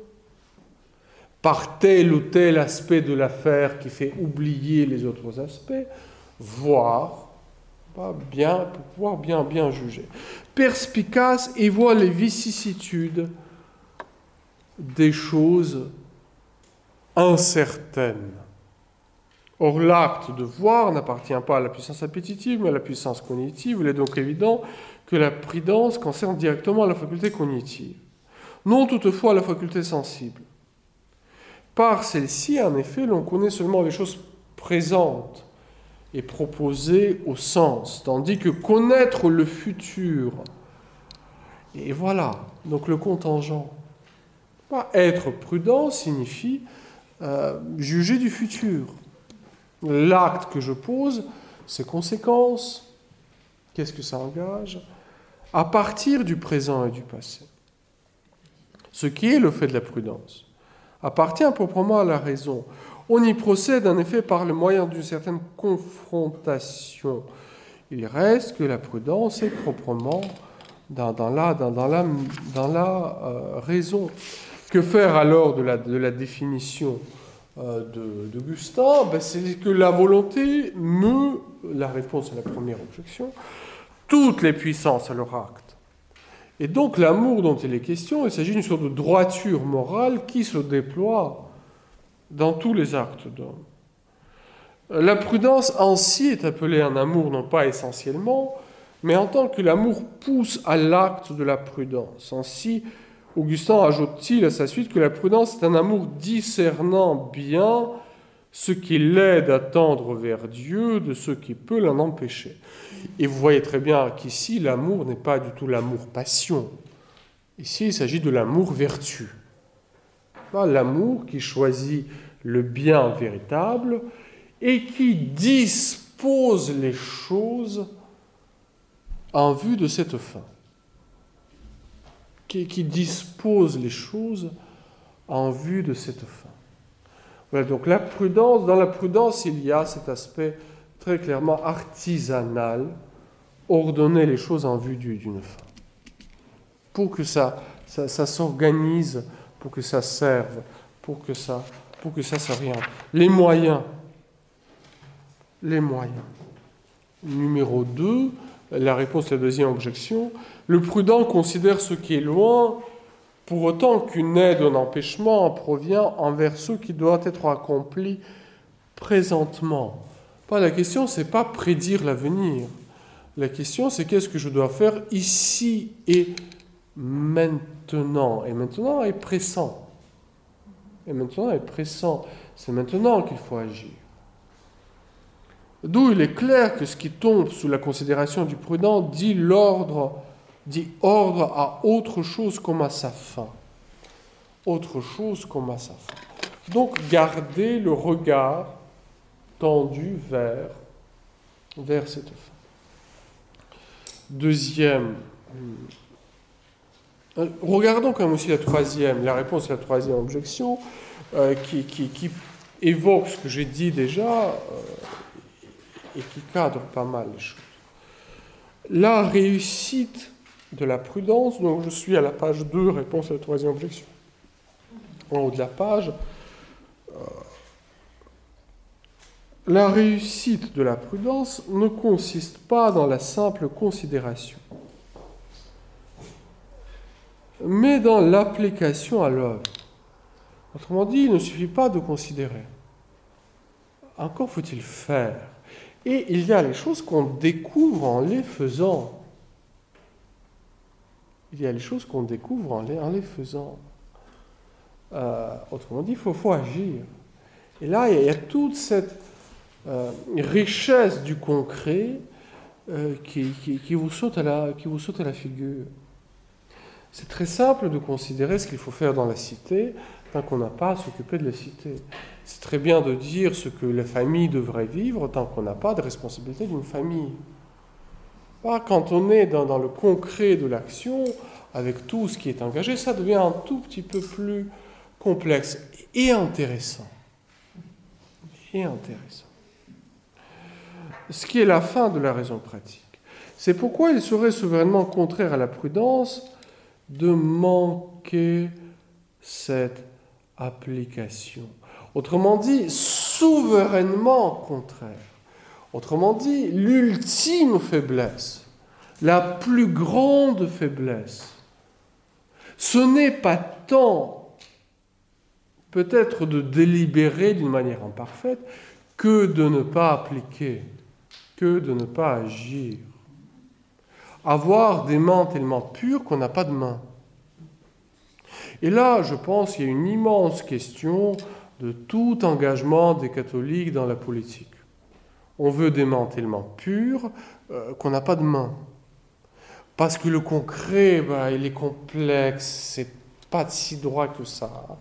par tel ou tel aspect de l'affaire qui fait oublier les autres aspects, voir, pour pouvoir bien, bien juger. Perspicace et voit les vicissitudes des choses incertaines. Or, l'acte de voir n'appartient pas à la puissance appétitive, mais à la puissance cognitive. Il est donc évident que la prudence concerne directement la faculté cognitive, non toutefois la faculté sensible. Par celle-ci, en effet, l'on connaît seulement les choses présentes et proposées au sens, tandis que connaître le futur, et voilà, donc le contingent. Être prudent signifie euh, juger du futur l'acte que je pose, ses conséquences, qu'est-ce que ça engage, à partir du présent et du passé. Ce qui est le fait de la prudence appartient proprement à la raison. On y procède en effet par le moyen d'une certaine confrontation. Il reste que la prudence est proprement dans, la, dans, la, dans la euh, raison. Que faire alors de la, de la définition euh, d'Augustin, ben c'est que la volonté meut, la réponse à la première objection, toutes les puissances à leur acte. Et donc l'amour dont il est question, il s'agit d'une sorte de droiture morale qui se déploie dans tous les actes d'homme. La prudence ainsi est appelée un amour non pas essentiellement, mais en tant que l'amour pousse à l'acte de la prudence. Ainsi, Augustin ajoute-t-il à sa suite que la prudence est un amour discernant bien ce qui l'aide à tendre vers Dieu de ce qui peut l'en empêcher. Et vous voyez très bien qu'ici, l'amour n'est pas du tout l'amour passion. Ici, il s'agit de l'amour vertu. L'amour qui choisit le bien véritable et qui dispose les choses en vue de cette fin. Qui, dispose les choses en vue de cette fin. Voilà, donc la prudence, dans la prudence, il y a cet aspect très clairement artisanal, ordonner les choses en vue d'une fin. Pour que ça s'organise, pour que ça serve, pour que ça, pour que ça. Les moyens. Les moyens. Numéro 2, la réponse à la deuxième objection. Le prudent considère ce qui est loin pour autant qu'une aide ou un empêchement en provient envers ce qui doit être accompli présentement. Pas la question, c'est pas prédire l'avenir. La question, c'est qu'est-ce que je dois faire ici et maintenant. Et maintenant est pressant. Et maintenant est pressant. C'est maintenant qu'il faut agir. D'où il est clair que ce qui tombe sous la considération du prudent dit l'ordre dit ordre à autre chose comme à sa fin. Autre chose comme à sa fin. Donc garder le regard tendu vers, vers cette fin. Deuxième. Euh, regardons quand même aussi la troisième, la réponse à la troisième objection, euh, qui, évoque ce que j'ai dit déjà euh, et qui cadre pas mal les choses. La réussite de la prudence. Donc je suis à la page 2, réponse à la troisième objection. En haut de la page, la réussite de la prudence ne consiste pas dans la simple considération, mais dans l'application à l'œuvre. Autrement dit, il ne suffit pas de considérer. Encore faut-il faire. Et il y a les choses qu'on découvre en les faisant. Il y a les choses qu'on découvre en les, en les faisant. Euh, autrement dit, il faut, agir. Et là, il y a, toute cette euh, richesse du concret euh, qui, qui, vous saute à la, qui vous saute à la figure. C'est très simple de considérer ce qu'il faut faire dans la cité tant qu'on n'a pas à s'occuper de la cité. C'est très bien de dire ce que la famille devrait vivre tant qu'on n'a pas de responsabilité d'une famille. Quand on est dans, dans le concret de l'action, avec tout ce qui est engagé, ça devient un tout petit peu plus complexe et intéressant. Et intéressant. Ce qui est la fin de la raison pratique. C'est pourquoi il serait souverainement contraire à la prudence de manquer cette application. Autrement dit, souverainement contraire. Autrement dit, l'ultime faiblesse, la plus grande faiblesse, ce n'est pas tant peut-être de délibérer d'une manière imparfaite que de ne pas appliquer, que de ne pas agir. Avoir des mains tellement pures qu'on n'a pas de mains. Et là, je pense qu'il y a une immense question de tout engagement des catholiques dans la politique. On veut des mains tellement pures euh, qu'on n'a pas de mains. Parce que le concret, bah, il est complexe, c'est pas si droit que ça.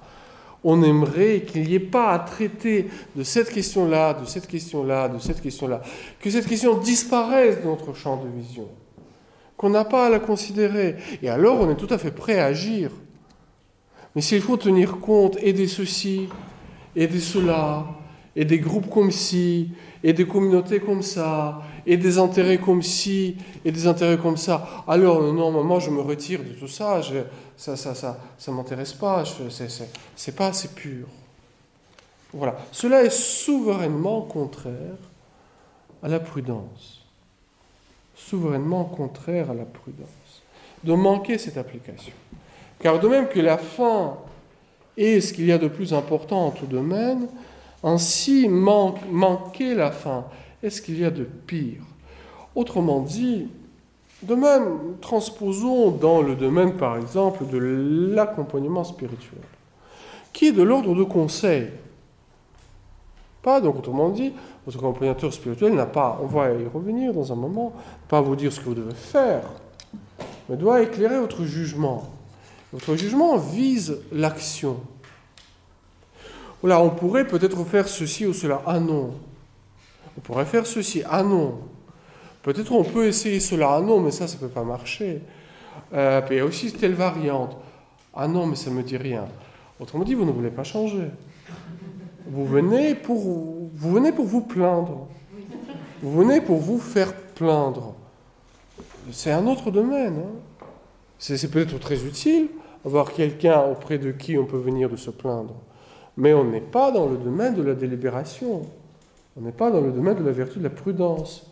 On aimerait qu'il n'y ait pas à traiter de cette question-là, de cette question-là, de cette question-là, que cette question disparaisse de notre champ de vision, qu'on n'a pas à la considérer. Et alors, on est tout à fait prêt à agir. Mais s'il faut tenir compte et de ceci, et de cela, et des groupes comme ci, et des communautés comme ça, et des intérêts comme ci, et des intérêts comme ça. Alors, non, moi, je me retire de tout ça, ça, ça, ça, ça m'intéresse pas, c'est pas assez pur. Voilà. Cela est souverainement contraire à la prudence. Souverainement contraire à la prudence. De manquer cette application. Car de même que la fin est ce qu'il y a de plus important en tout domaine, ainsi, manquer la fin est ce qu'il y a de pire. Autrement dit, De même, transposons dans le domaine, par exemple, de l'accompagnement spirituel, qui est de l'ordre de conseil. Pas, donc autrement dit, votre accompagnateur spirituel n'a pas, on va y revenir dans un moment, pas vous dire ce que vous devez faire, mais doit éclairer votre jugement. Votre jugement vise l'action. Voilà, on pourrait peut-être faire ceci ou cela. Ah non. On pourrait faire ceci. Ah non. Peut-être on peut essayer cela. Ah non, mais ça, ça ne peut pas marcher. Euh, il y a aussi telle variante. Ah non, mais ça ne me dit rien. Autrement dit, vous ne voulez pas changer. Vous venez pour vous, venez pour vous plaindre. Vous venez pour vous faire plaindre. C'est un autre domaine. Hein. C'est peut-être très utile avoir quelqu'un auprès de qui on peut venir de se plaindre. Mais on n'est pas dans le domaine de la délibération. On n'est pas dans le domaine de la vertu de la prudence.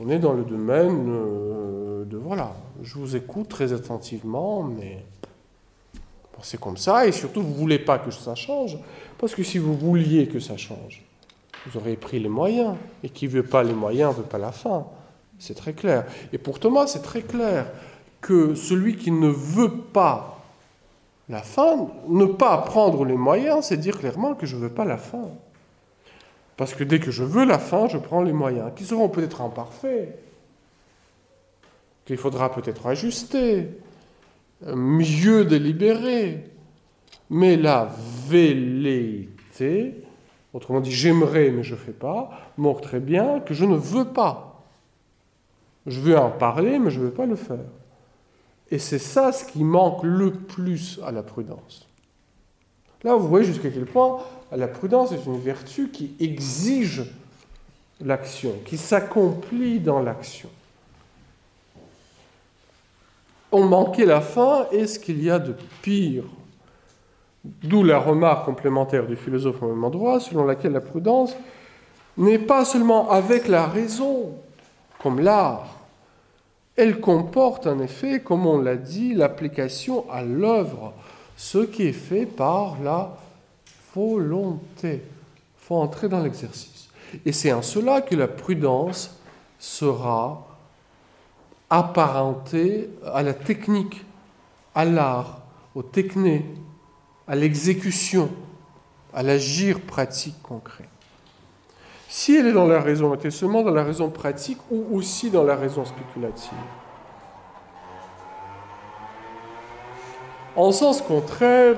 On est dans le domaine euh, de voilà, je vous écoute très attentivement, mais c'est comme ça, et surtout vous ne voulez pas que ça change, parce que si vous vouliez que ça change, vous auriez pris les moyens, et qui veut pas les moyens ne veut pas la fin. C'est très clair. Et pour Thomas, c'est très clair que celui qui ne veut pas la fin, ne pas prendre les moyens, c'est dire clairement que je ne veux pas la fin. Parce que dès que je veux la fin, je prends les moyens, qui seront peut-être imparfaits, qu'il faudra peut-être ajuster, mieux délibérer. Mais la velléité, autrement dit j'aimerais mais je ne fais pas, montre très bien que je ne veux pas. Je veux en parler mais je ne veux pas le faire. Et c'est ça ce qui manque le plus à la prudence. Là, vous voyez jusqu'à quel point la prudence est une vertu qui exige l'action, qui s'accomplit dans l'action. On manquait la fin, et ce qu'il y a de pire D'où la remarque complémentaire du philosophe au même endroit, selon laquelle la prudence n'est pas seulement avec la raison, comme l'art, elle comporte en effet, comme on l'a dit, l'application à l'œuvre, ce qui est fait par la volonté. Il faut entrer dans l'exercice. Et c'est en cela que la prudence sera apparentée à la technique, à l'art, aux techniques, à l'exécution, à l'agir pratique concret. Si elle est dans la raison, est-elle seulement dans la raison pratique ou aussi dans la raison spéculative En sens contraire,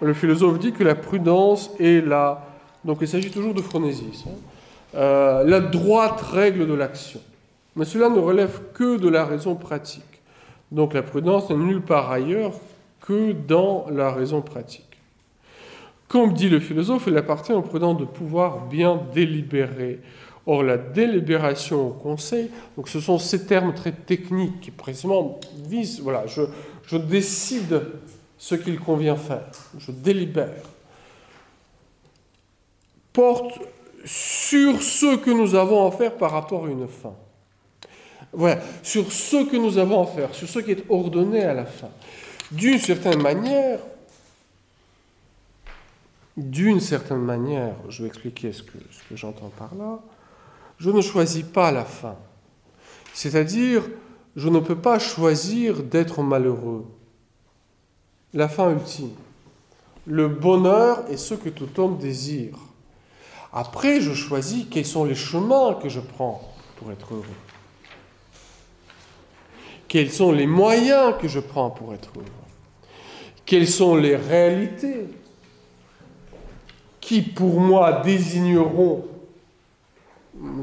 le philosophe dit que la prudence est la... Donc il s'agit toujours de phronésis. Hein, euh, la droite règle de l'action. Mais cela ne relève que de la raison pratique. Donc la prudence n'est nulle part ailleurs que dans la raison pratique. Comme dit le philosophe, il appartient au prudent de pouvoir bien délibérer. Or, la délibération au conseil, donc ce sont ces termes très techniques qui précisément visent, voilà, je, je décide ce qu'il convient faire, je délibère, porte sur ce que nous avons à faire par rapport à une fin. Voilà, sur ce que nous avons à faire, sur ce qui est ordonné à la fin. D'une certaine manière, d'une certaine manière, je vais expliquer ce que, ce que j'entends par là, je ne choisis pas la fin. C'est-à-dire, je ne peux pas choisir d'être malheureux. La fin ultime. Le bonheur est ce que tout homme désire. Après, je choisis quels sont les chemins que je prends pour être heureux. Quels sont les moyens que je prends pour être heureux. Quelles sont les réalités qui pour moi désigneront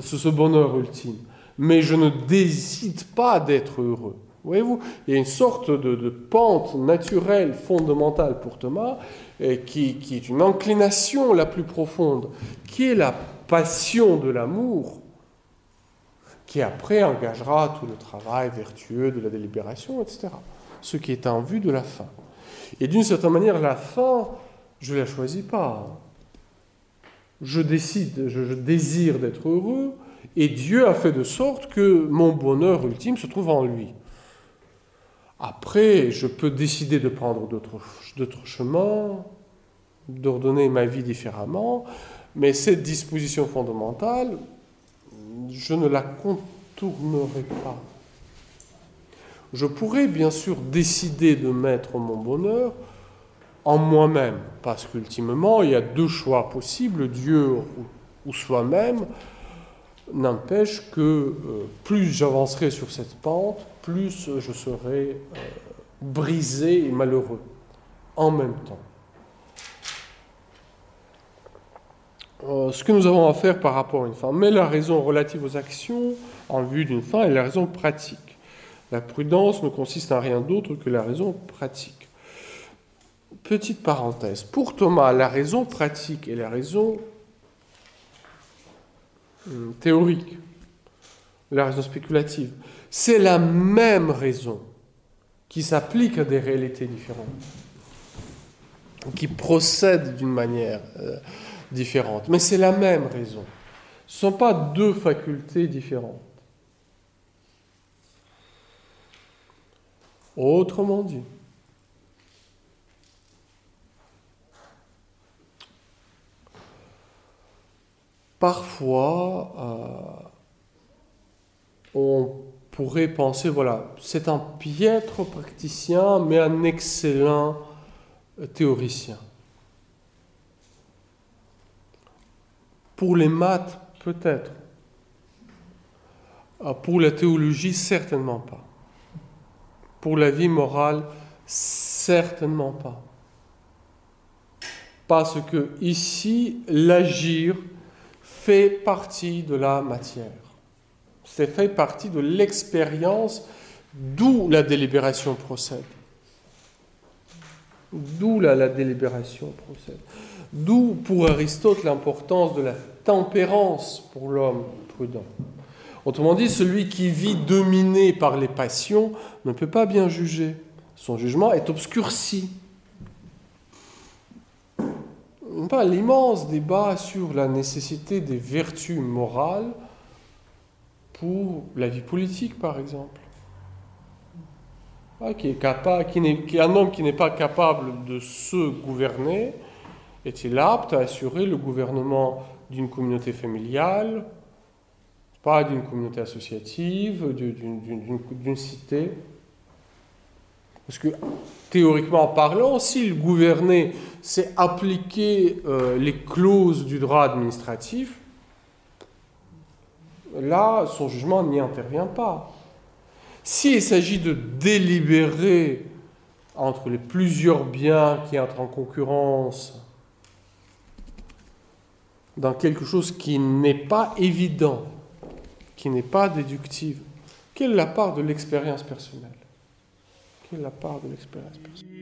ce bonheur ultime? Mais je ne décide pas d'être heureux. Voyez-vous, il y a une sorte de, pente naturelle fondamentale pour Thomas, qui, qui, est une inclination la plus profonde, qui est la passion de l'amour, qui après engagera tout le travail vertueux de la délibération, etc. Ce qui est en vue de la fin. Et d'une certaine manière, la fin, je ne la choisis pas je décide, je, désire d'être heureux, et Dieu a fait de sorte que mon bonheur ultime se trouve en lui. Après, je peux décider de prendre d'autres chemins, d'ordonner ma vie différemment, mais cette disposition fondamentale, je ne la contournerai pas. Je pourrais bien sûr décider de mettre mon bonheur en moi-même, parce qu'ultimement, il y a deux choix possibles, Dieu ou, soi-même, n'empêche que euh, plus j'avancerai sur cette pente, plus je serai euh, brisé et malheureux en même temps. Euh, ce que nous avons à faire par rapport à une fin, mais la raison relative aux actions en vue d'une fin est la raison pratique. La prudence ne consiste en rien d'autre que la raison pratique. Petite parenthèse, pour Thomas, la raison pratique et la raison hum, théorique, la raison spéculative, c'est la même raison qui s'applique à des réalités différentes, qui procède d'une manière euh, différente. Mais c'est la même raison. Ce ne sont pas deux facultés différentes. Autrement dit, parfois, euh, on pourrait penser, voilà, c'est un piètre praticien, mais un excellent théoricien. Pour les maths, peut-être. Euh, pour la théologie, certainement pas. Pour la vie morale, certainement pas. Parce que ici, l'agir fait partie de la matière. C'est fait partie de l'expérience d'où la délibération procède. D'où la, la délibération procède. D'où pour Aristote l'importance de la tempérance pour l'homme prudent. Autrement dit, celui qui vit dominé par les passions ne peut pas bien juger. Son jugement est obscurci. Pas l'immense débat sur la nécessité des vertus morales pour la vie politique, par exemple. Ah, un homme qui n'est pas capable de se gouverner, est-il apte à assurer le gouvernement d'une communauté familiale, pas d'une communauté associative, d'une cité Parce que théoriquement parlant, s'il gouvernait, c'est appliquer euh, les clauses du droit administratif, là, son jugement n'y intervient pas. S'il s'agit de délibérer entre les plusieurs biens qui entrent en concurrence dans quelque chose qui n'est pas évident, qui n'est pas déductible, quelle est la part de l'expérience personnelle? Quelle est la part de l'expérience personnelle?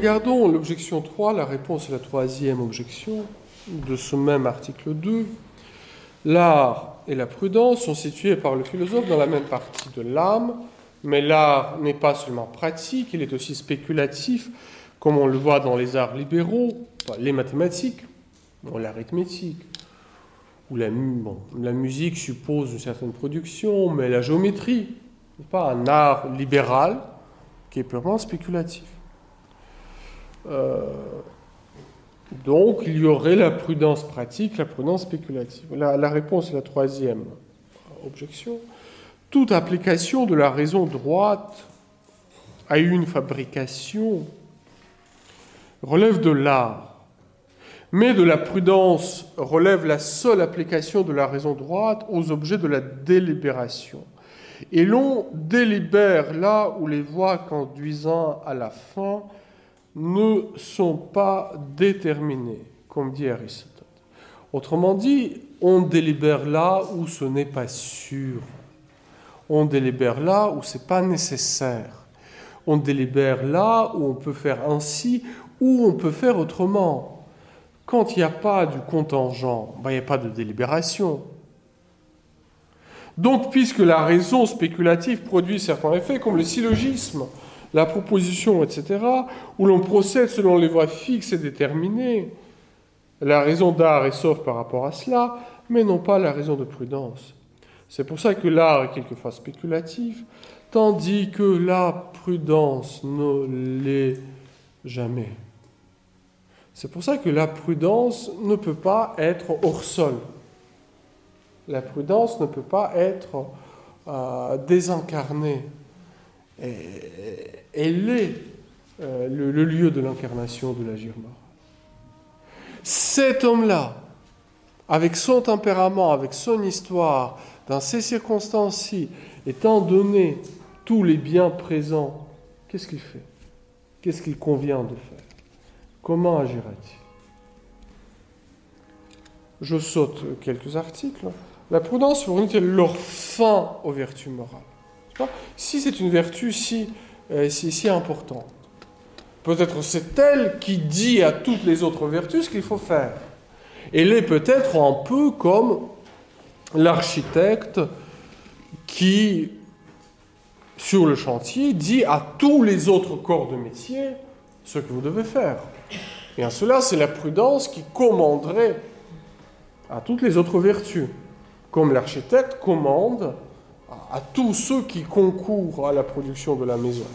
Regardons l'objection 3, la réponse à la troisième objection de ce même article 2. L'art et la prudence sont situés par le philosophe dans la même partie de l'âme, mais l'art n'est pas seulement pratique, il est aussi spéculatif, comme on le voit dans les arts libéraux, les mathématiques, l'arithmétique, ou la, la, musique suppose une certaine production, mais la géométrie, n'est pas un art libéral qui est purement spéculatif. Euh, donc, il y aurait la prudence pratique, la prudence spéculative. La, réponse est la troisième objection. Toute application de la raison droite à une fabrication relève de l'art, mais de la prudence relève la seule application de la raison droite aux objets de la délibération. Et l'on délibère là où les voies conduisant à la fin ne sont pas déterminées, comme dit Aristote. Autrement dit, on délibère là où ce n'est pas sûr. On délibère là où ce n'est pas nécessaire. On délibère là où on peut faire ainsi ou on peut faire autrement. Quand il n'y a pas du contingent, ben, il n'y a pas de délibération. Donc, puisque la raison spéculative produit certains effets, comme le syllogisme, la proposition, etc., où l'on procède selon les voies fixes et déterminées, la raison d'art est sauf par rapport à cela, mais non pas la raison de prudence. C'est pour ça que l'art est quelquefois spéculatif, tandis que la prudence ne l'est jamais. C'est pour ça que la prudence ne peut pas être hors sol. La prudence ne peut pas être euh, désincarnée. Elle est euh, le, lieu de l'incarnation de l'agir moral. Cet homme-là, avec son tempérament, avec son histoire, dans ces circonstances-ci, étant donné tous les biens présents, qu'est-ce qu'il fait? Qu'est-ce qu'il convient de faire? Comment agira-t-il? Je saute quelques articles. La prudence fournit-elle leur fin aux vertus morales. Si c'est une vertu si, si, si importante, Peut-être c'est elle qui dit à toutes les autres vertus ce qu'il faut faire. Elle est peut-être un peu comme l'architecte qui, sur le chantier, dit à tous les autres corps de métier ce que vous devez faire. Et en cela, c'est la prudence qui commanderait à toutes les autres vertus, comme l'architecte commande à tous ceux qui concourent à la production de la maison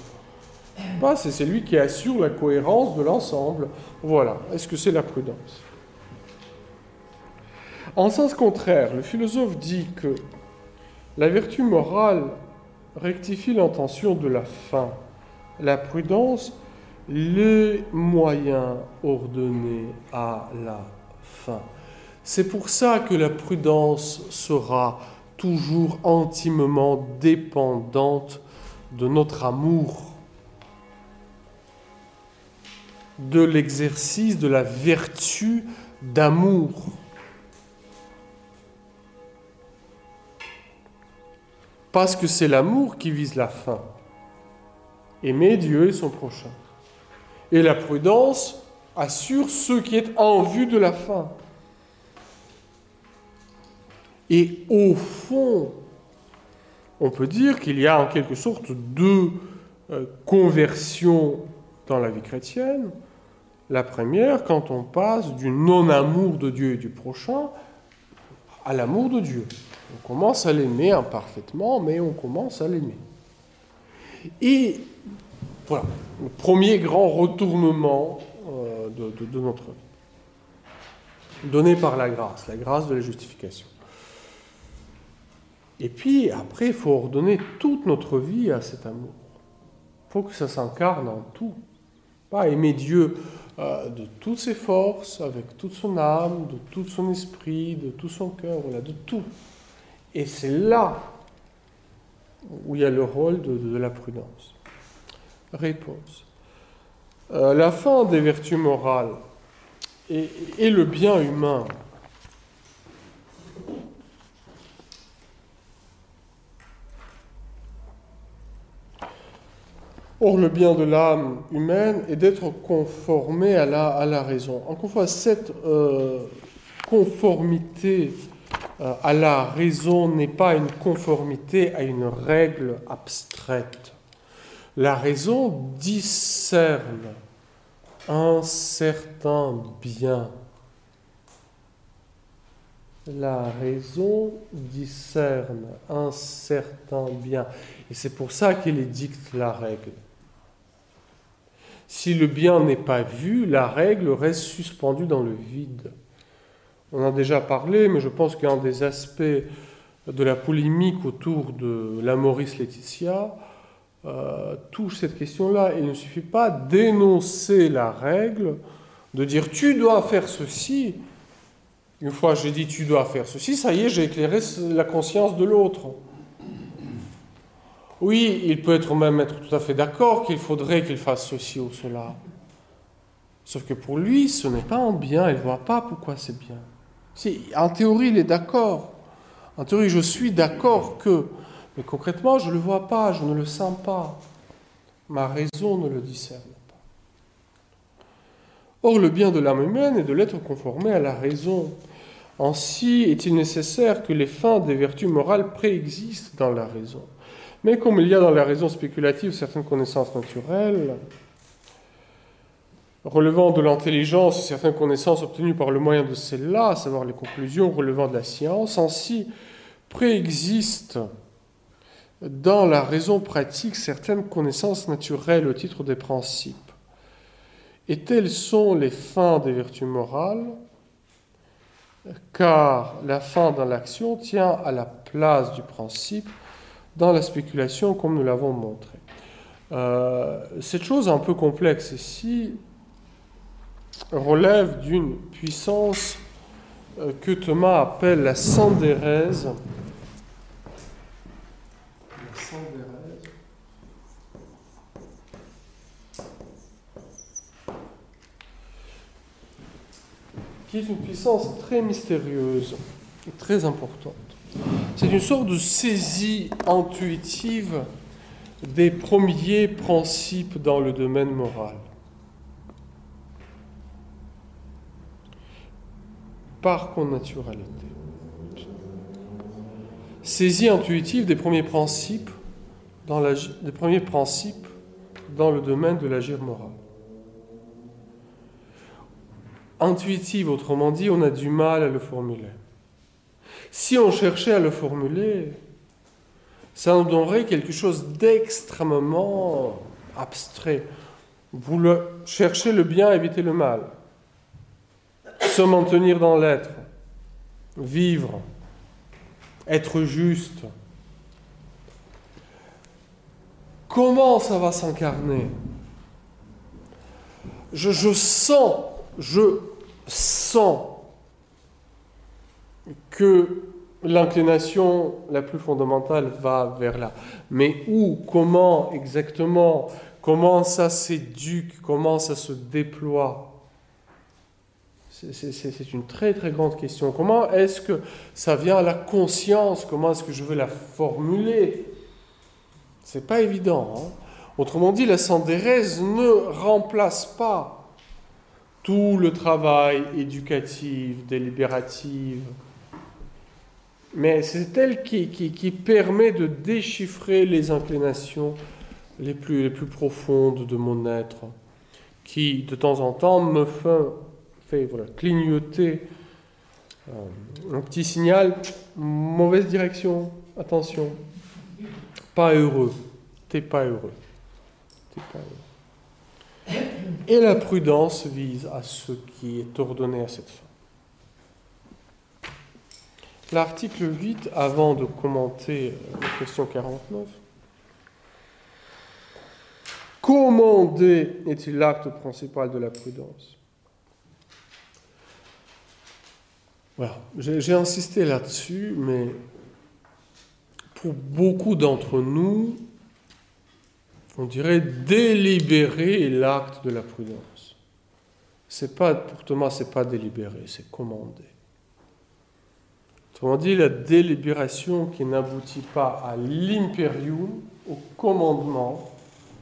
c'est celui qui assure la cohérence de l'ensemble. Voilà. Est-ce que c'est la prudence? En sens contraire, le philosophe dit que la vertu morale rectifie l'intention de la fin. La prudence, les moyens ordonnés à la fin. C'est pour ça que la prudence sera toujours intimement dépendante de notre amour de l'exercice de la vertu d'amour. Parce que c'est l'amour qui vise la fin. Aimer Dieu et son prochain. Et la prudence assure ce qui est en vue de la fin. Et au fond, on peut dire qu'il y a en quelque sorte deux euh, conversions dans la vie chrétienne. La première, quand on passe du non-amour de Dieu et du prochain à l'amour de Dieu. On commence à l'aimer imparfaitement, mais on commence à l'aimer. Et voilà, le premier grand retournement euh, de, de notre vie, donné par la grâce, la grâce de la justification. Et puis après, il faut ordonner toute notre vie à cet amour. Il faut que ça s'incarne en tout. Pas aimer Dieu euh, de toutes ses forces, avec toute son âme, de tout son esprit, de tout son cœur, voilà, de tout. Et c'est là où il y a le rôle de, la prudence. Réponse. Euh, la fin des vertus morales et le bien humain Or, le bien de l'âme humaine est d'être conformé à la, raison. Encore une cette euh, conformité euh, à la raison n'est pas une conformité à une règle abstraite? La raison discerne un certain bien. La raison discerne un certain bien. Et c'est pour ça qu'elle dicte la règle. Si le bien n'est pas vu, la règle reste suspendue dans le vide. On en a déjà parlé, mais je pense qu'un des aspects de la polémique autour de la Maurice Laetitia, euh, touche cette question-là. Il ne suffit pas d'énoncer la règle, de dire tu dois faire ceci. Une fois j'ai dit tu dois faire ceci, ça y est, j'ai éclairé la conscience de l'autre. Oui, il peut être même être tout à fait d'accord qu'il faudrait qu'il fasse ceci ou cela. Sauf que pour lui, ce n'est pas en bien, il ne voit pas pourquoi c'est bien. Si, en théorie, il est d'accord. En théorie, je suis d'accord que. Mais concrètement, je ne le vois pas, je ne le sens pas. Ma raison ne le discerne pas. Or, le bien de l'âme humaine est de l'être conformé à la raison. Ainsi est-il nécessaire que les fins des vertus morales préexistent dans la raison? Mais comme il y a dans la raison spéculative certaines connaissances naturelles, relevant de l'intelligence certaines connaissances obtenues par le moyen de celles-là, à savoir les conclusions relevant de la science, ainsi préexistent dans la raison pratique certaines connaissances naturelles au titre des principes. Et telles sont les fins des vertus morales, car la fin dans l'action tient à la place du principe dans la spéculation, comme nous l'avons montré. Euh, cette chose un peu complexe ici relève d'une puissance euh, que Thomas appelle la sandérèse. qui est une puissance très mystérieuse et très importante. C'est une sorte de saisie intuitive des premiers principes dans le domaine moral. par connaturalité. Saisie intuitive des premiers principes dans, des premiers principes dans le domaine de l'agir moral. Intuitive, autrement dit, on a du mal à le formuler. Si on cherchait à le formuler, ça nous donnerait quelque chose d'extrêmement abstrait. Vous cherchez le bien, évitez le mal se maintenir dans l'être, vivre, être juste. Comment ça va s'incarner? Je sens, je sens que l'inclination la plus fondamentale va vers là. Mais où, comment exactement, comment ça s'éduque, comment ça se déploie? C'est une très très grande question. Comment est-ce que ça vient à la conscience? Comment est-ce que je veux la formuler? C'est pas évident. Hein. Autrement dit, la sandérèse ne remplace pas tout le travail éducatif, délibératif, mais c'est elle qui, qui, permet de déchiffrer les inclinations les plus, les plus profondes de mon être, qui de temps en temps me fait voilà, clignoter euh, un petit signal, mauvaise direction, attention, pas heureux, t'es pas heureux. Et la prudence vise à ce qui est ordonné à cette fin. L'article 8, avant de commenter euh, la question 49, commander est-il l'acte principal de la prudence? Voilà. J'ai insisté là-dessus, mais pour beaucoup d'entre nous, on dirait délibérer l'acte de la prudence. C'est pas, pour Thomas, c'est pas délibéré, c'est commandé. Autrement dit, la délibération qui n'aboutit pas à l'imperium, au commandement,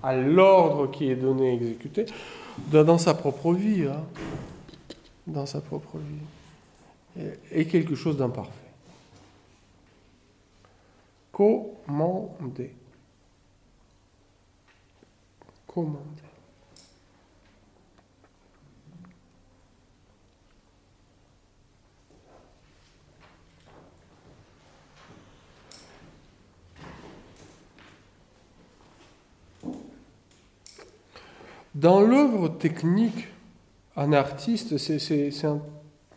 à l'ordre qui est donné et exécuté, dans sa propre vie. Hein, dans sa propre vie est quelque chose d'imparfait. Commander. Commander. Dans l'œuvre technique, un artiste, c'est un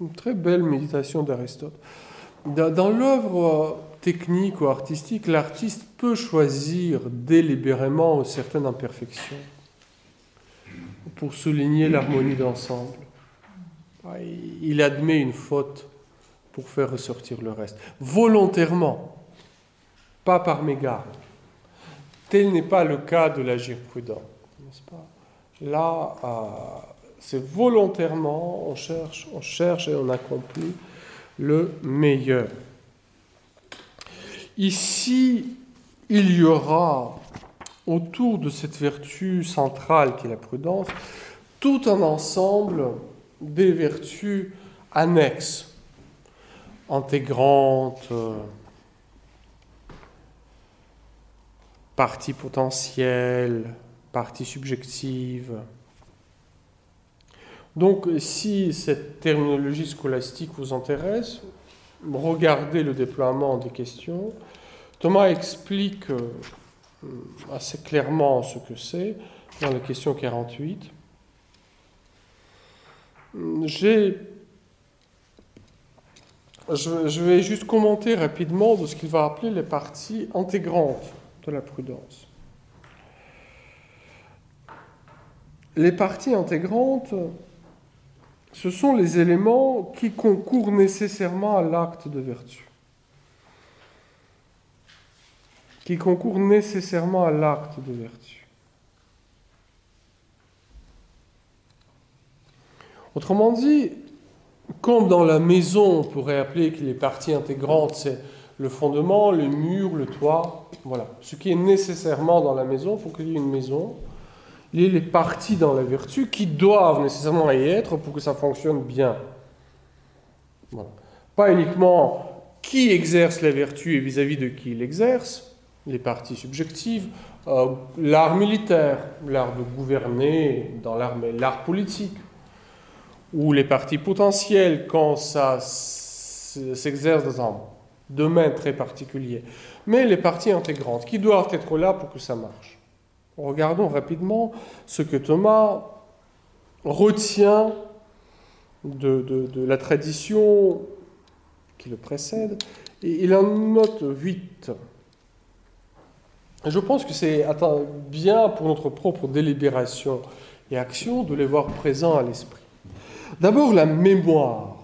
une très belle méditation d'Aristote. Dans, l'œuvre technique ou artistique, l'artiste peut choisir délibérément certaines imperfections pour souligner l'harmonie d'ensemble. Il admet une faute pour faire ressortir le reste, volontairement, pas par mégarde. Tel n'est pas le cas de l'agir prudent, n'est-ce pas? Là, euh, c'est volontairement, on cherche, on cherche et on accomplit le meilleur. Ici, il y aura autour de cette vertu centrale qui est la prudence, tout un ensemble des vertus annexes, intégrantes, partie potentielle, partie subjective. Donc si cette terminologie scolastique vous intéresse, regardez le déploiement des questions. Thomas explique euh, assez clairement ce que c'est dans la question 48. J'ai je vais juste commenter rapidement de ce qu'il va appeler les parties intégrantes de la prudence. Les parties intégrantes, ce sont les éléments qui concourent nécessairement à l'acte de vertu. Qui concourent nécessairement à l'acte de vertu. Autrement dit, comme dans la maison, on pourrait appeler que les parties intégrantes, c'est le fondement, le mur, le toit, voilà. Ce qui est nécessairement dans la maison, pour qu'il y ait une maison, il les parties dans la vertu qui doivent nécessairement y être pour que ça fonctionne bien. Pas uniquement qui exerce la vertu et vis-à-vis de qui il exerce, les parties subjectives, euh, l'art militaire, l'art de gouverner dans l'armée, l'art politique, ou les parties potentielles quand ça s'exerce dans un domaine très particulier, mais les parties intégrantes qui doivent être là pour que ça marche. Regardons rapidement ce que Thomas retient de, la tradition qui le précède. Et il en note 8. Je pense que c'est bien pour notre propre délibération et action de les voir présents à l'esprit. D'abord la mémoire.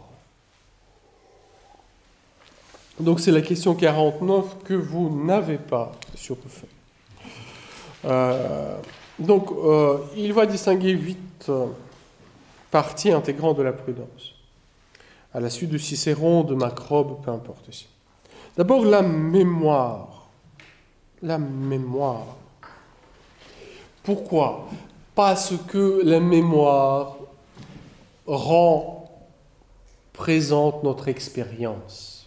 Donc c'est la question 49 que vous n'avez pas sur le fait. Euh, donc euh, il va distinguer huit euh, parties intégrantes de la prudence. À la suite de Cicéron, de Macrobe, peu importe. D'abord la mémoire. La mémoire. Pourquoi? Parce que la mémoire rend présente notre expérience.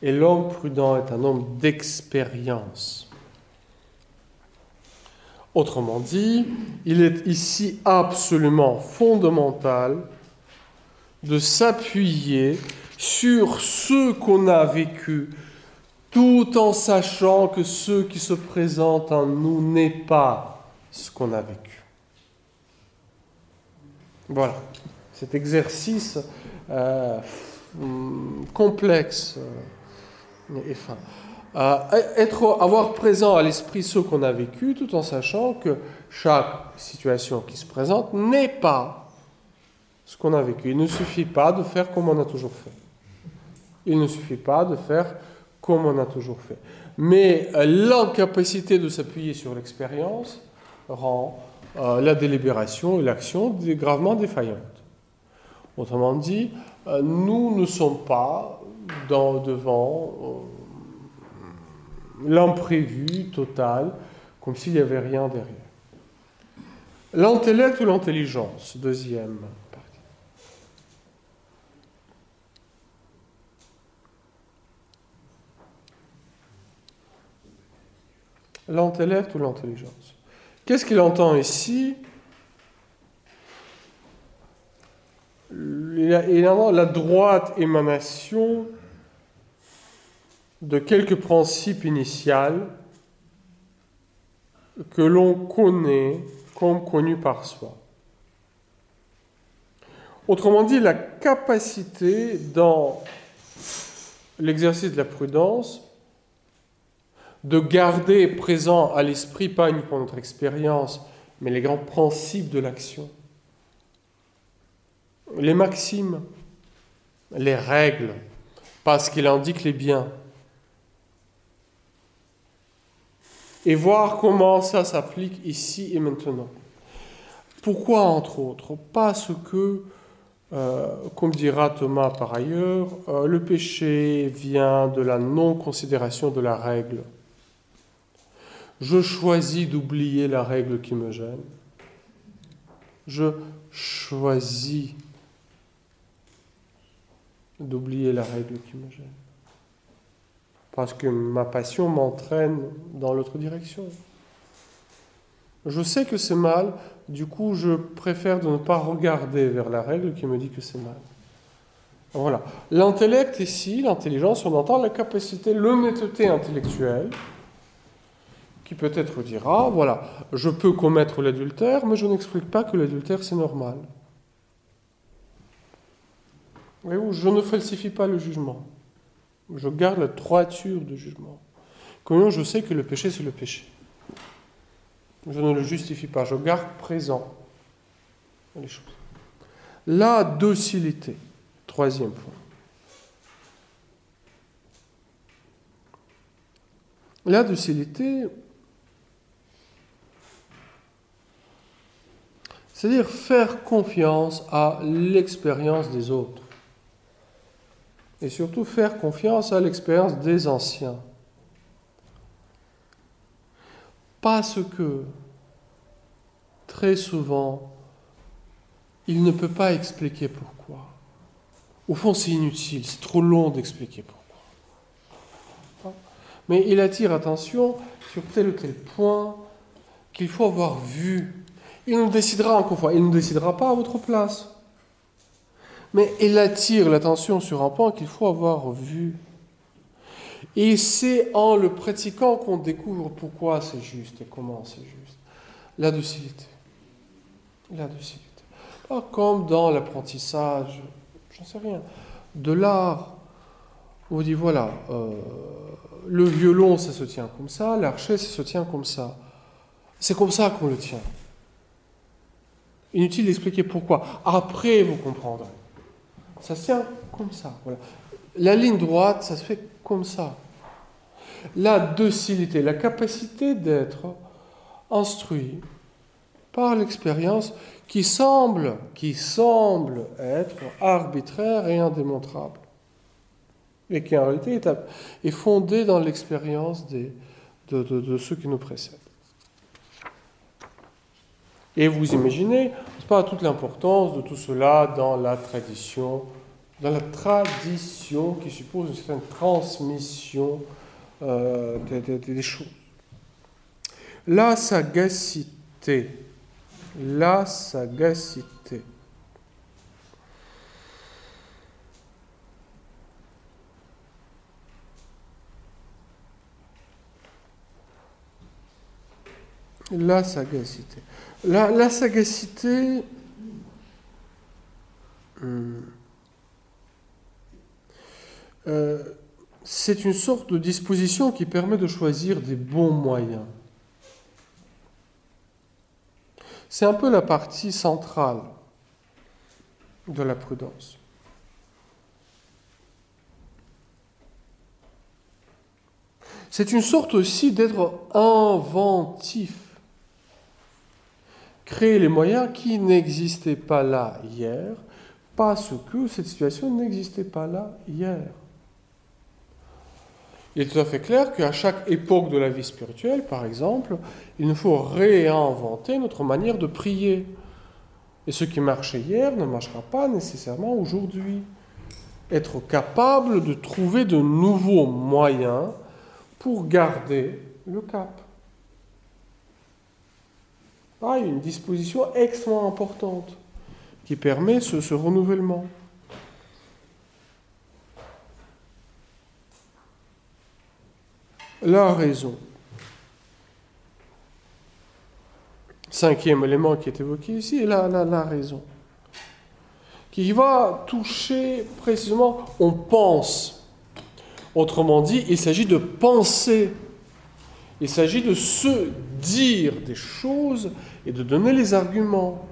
Et l'homme prudent est un homme d'expérience. Autrement dit, il est ici absolument fondamental de s'appuyer sur ce qu'on a vécu, tout en sachant que ce qui se présente en nous n'est pas ce qu'on a vécu. Voilà, cet exercice euh, complexe. Euh, euh, être, avoir présent à l'esprit ce qu'on a vécu, tout en sachant que chaque situation qui se présente n'est pas ce qu'on a vécu. Il ne suffit pas de faire comme on a toujours fait. Il ne suffit pas de faire comme on a toujours fait. Mais euh, l'incapacité de s'appuyer sur l'expérience rend euh, la délibération et l'action gravement défaillantes. Autrement dit, nous ne sommes pas dans, devant euh, l'imprévu total, comme s'il n'y avait rien derrière. L'intellect ou l'intelligence, deuxième partie. L'intellect ou l'intelligence. Qu'est-ce qu'il entend ici? Il a la droite émanation de quelques principes initiaux que l'on connaît comme connus par soi. Autrement dit, la capacité dans l'exercice de la prudence, de garder présent à l'esprit, pas uniquement notre expérience, mais les grands principes de l'action, les maximes, les règles, parce qu'il indique les biens, et voir comment ça s'applique ici et maintenant. Pourquoi, entre autres? Parce que, euh, comme dira Thomas par ailleurs, euh, le péché vient de la non-considération de la règle. Je choisis d'oublier la règle qui me gêne. Je choisis d'oublier la règle qui me gêne. Parce que ma passion m'entraîne dans l'autre direction. Je sais que c'est mal, du coup je préfère de ne pas regarder vers la règle qui me dit que c'est mal. Voilà. L'intellect ici, l'intelligence, on entend la capacité, l'honnêteté intellectuelle, qui peut-être dira, voilà, je peux commettre l'adultère, mais je n'explique pas que l'adultère c'est normal. je ne falsifie pas le jugement. Je garde la droiture du jugement. Comment je sais que le péché c'est le péché je ne le justifie pas, je garde présent les choses. La docilité, troisième point. La docilité, c'est-à-dire faire confiance à l'expérience des autres. Et surtout faire confiance à l'expérience des anciens. Parce que très souvent, il ne peut pas expliquer pourquoi. Au fond, c'est inutile, c'est trop long d'expliquer pourquoi. Mais il attire attention sur tel ou tel point qu'il faut avoir vu. Il nous décidera encore il ne décidera pas à votre place. Mais il attire l'attention sur un point qu'il faut avoir vu. Et c'est en le pratiquant qu'on découvre pourquoi c'est juste et comment c'est juste. La docilité. La docilité. Pas comme dans l'apprentissage, j'en sais rien, de l'art. On dit voilà, euh, le violon ça se tient comme ça, l'archet ça se tient comme ça. C'est comme ça qu'on le tient. Inutile d'expliquer pourquoi. Après, vous comprendrez. Ça se tient comme ça. Voilà. La ligne droite, ça se fait comme ça. La docilité, la capacité d'être instruit par l'expérience qui semble, qui semble être arbitraire et indémontrable, et qui en réalité est, fondée dans l'expérience de, de, ceux qui nous précèdent. Et vous imaginez, pas, toute l'importance de tout cela dans la tradition dans la tradition qui suppose une certaine transmission euh, des, choses. La sagacité, la sagacité. La sagacité. La, sagacité. Hmm, euh, c'est une sorte de disposition qui permet de choisir des bons moyens. C'est un peu la partie centrale de la prudence. C'est une sorte aussi d'être inventif. Créer les moyens qui n'existaient pas là hier, parce que cette situation n'existait pas là hier. Il est tout à fait clair qu'à chaque époque de la vie spirituelle, par exemple, il nous faut réinventer notre manière de prier. Et ce qui marchait hier ne marchera pas nécessairement aujourd'hui. Être capable de trouver de nouveaux moyens pour garder le cap. Ah, une disposition extrêmement importante qui permet ce renouvellement. la raison. Cinquième élément qui est évoqué ici, la raison. Qui va toucher précisément, on pense, Autrement dit, il s'agit de penser. Il s'agit de se dire des choses et de donner les arguments.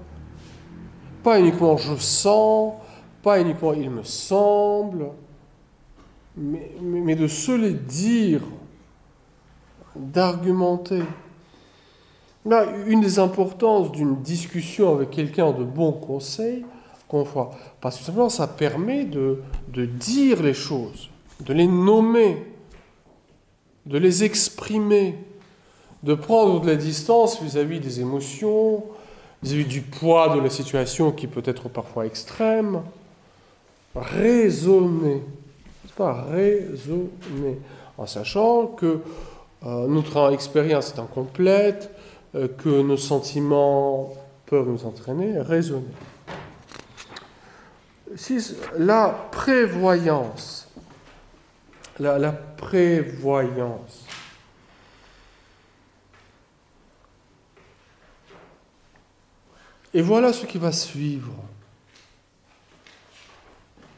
Pas uniquement je sens, pas uniquement il me semble, mais, de se les dire, d'argumenter. Là, une des importances d'une discussion avec quelqu'un de bon conseil, qu'on parce que simplement ça permet de, de dire les choses, de les nommer, de les exprimer, de prendre de la distance vis-à-vis des émotions, vis-à-vis du poids de la situation qui peut être parfois extrême. Raisonner, pas raisonner, en sachant que euh, notre expérience est incomplète, euh, que nos sentiments peuvent nous entraîner, raisonner. la prévoyance, la prévoyance, Et voilà ce qui va suivre.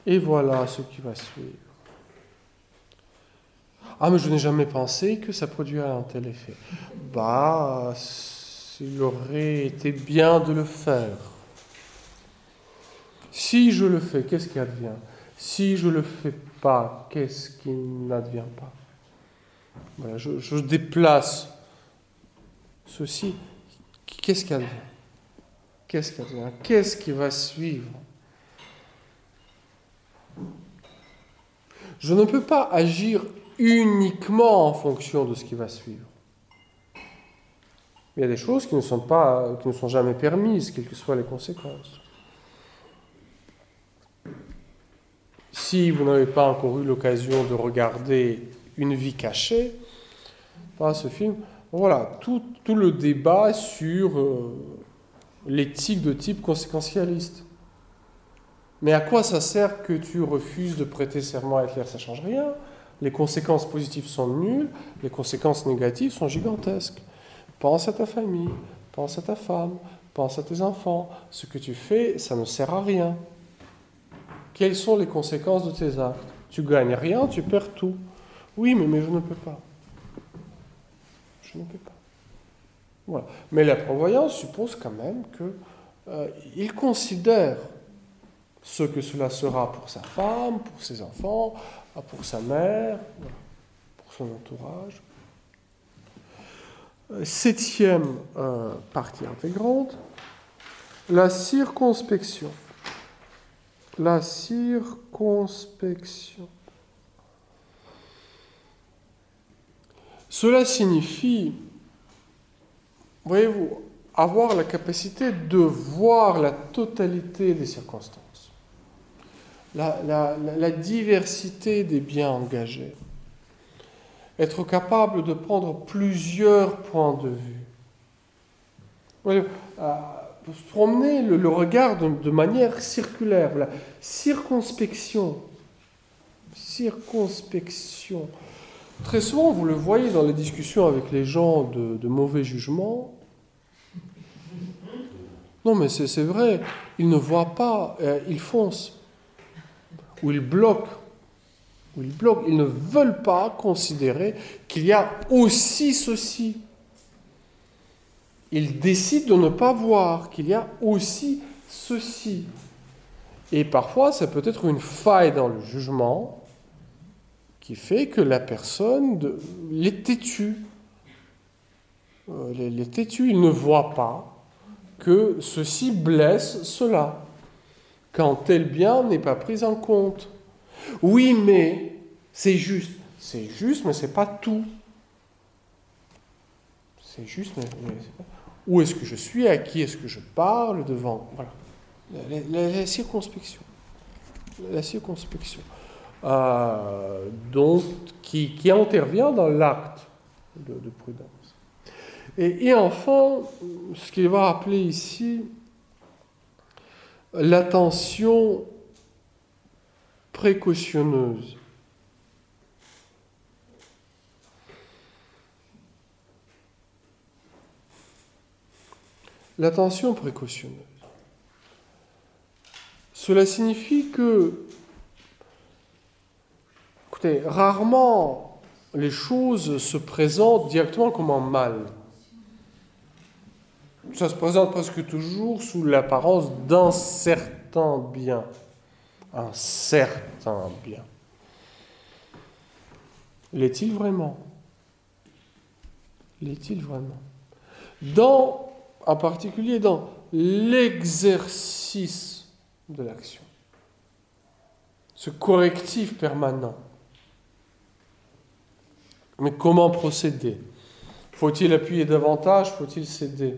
Et voilà ce qui va suivre. Ah, mais je n'ai jamais pensé que ça produirait un tel effet. Bah, il aurait été bien de le faire. Si je le fais, qu'est-ce qui advient? Si je ne le fais pas, qu'est-ce qui n'advient pas? Voilà, je, je déplace ceci. Qu'est-ce qui advient? Qu'est-ce Qu'est-ce qui va suivre? Je ne peux pas agir uniquement en fonction de ce qui va suivre. Il y a des choses qui ne sont, pas, qui ne sont jamais permises, quelles que soient les conséquences. Si vous n'avez pas encore eu l'occasion de regarder Une vie cachée, pas ce film, voilà, tout, tout le débat sur euh, l'éthique de type conséquentialiste. Mais à quoi ça sert que tu refuses de prêter serment à Hitler Ça change rien. Les conséquences positives sont nulles, les conséquences négatives sont gigantesques. Pense à ta famille, pense à ta femme, pense à tes enfants. Ce que tu fais, ça ne sert à rien. Quelles sont les conséquences de tes actes? Tu gagnes rien, tu perds tout. Oui, mais, mais je ne peux pas. Je ne peux pas. Mais la prévoyance suppose quand même qu'il euh, considère ce que cela sera pour sa femme, pour ses enfants, pour sa mère, pour son entourage. Septième euh, partie intégrante, la circonspection. La circonspection. Cela signifie voyez-vous, avoir la capacité de voir la totalité des circonstances, la, diversité des biens engagés, être capable de prendre plusieurs points de vue. Voyez, euh, promener le, regard de, manière circulaire, la circonspection, circonspection. Très souvent, vous le voyez dans les discussions avec les gens de, mauvais jugement. Non, mais c'est vrai, ils ne voient pas, euh, ils foncent, ou ils bloquent, ou ils bloquent, ils ne veulent pas considérer qu'il y a aussi ceci. Ils décident de ne pas voir qu'il y a aussi ceci. Et parfois, ça peut être une faille dans le jugement, qui fait que la personne est têtue. Euh, les têtu, il ne voit pas que ceci blesse cela, quand tel bien n'est pas pris en compte. Oui, mais c'est juste. C'est juste, mais c'est pas tout. C'est juste, mais, pas... où est-ce que je suis, à qui est-ce que je parle devant? Voilà. la circonspection. La circonspection. Euh, donc, qui, intervient dans l'acte de, prudence. Et, enfin, ce qu'il va appeler ici l'attention précautionneuse. L'attention précautionneuse. Cela signifie que rarement les choses se présentent directement comme un mal. Ça se présente presque toujours sous l'apparence d'un certain bien. Un certain bien. L'est-il vraiment? L'est-il vraiment? Dans, en particulier dans l'exercice de l'action, ce correctif permanent. Mais comment procéder? Faut-il appuyer davantage? Faut-il céder?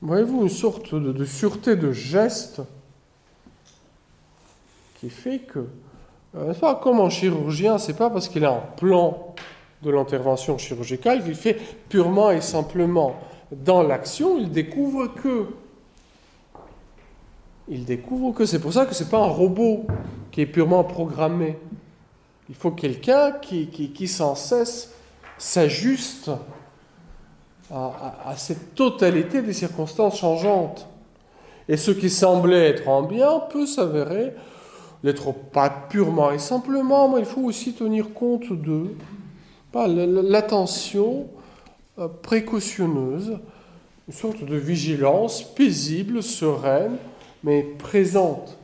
Voyez-vous une sorte de, sûreté de geste qui fait que, euh, pas comme un chirurgien, c'est pas parce qu'il a un plan de l'intervention chirurgicale qu'il fait purement et simplement. Dans l'action, il découvre que. Il découvre que. C'est pour ça que ce n'est pas un robot qui est purement programmé. Il faut quelqu'un qui, sans cesse s'ajuste à, cette totalité des circonstances changeantes. Et ce qui semblait être en bien peut s'avérer l'être pas purement et simplement, mais il faut aussi tenir compte de l'attention euh, précautionneuse, une sorte de vigilance paisible, sereine, mais présente.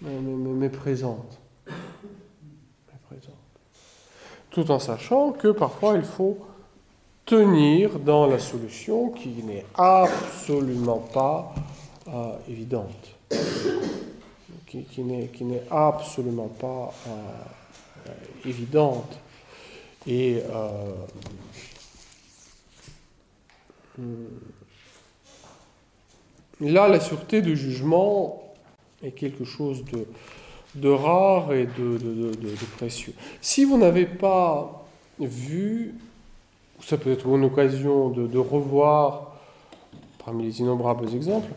Mais présente. mais présente. Tout en sachant que parfois il faut tenir dans la solution qui n'est absolument pas euh, évidente, qui, qui n'est absolument pas euh, évidente. Et euh, là, la sûreté de jugement est quelque chose de, de rare et de, de, précieux. Si vous n'avez pas vu, ça peut être une occasion de, revoir, parmi les innombrables exemples,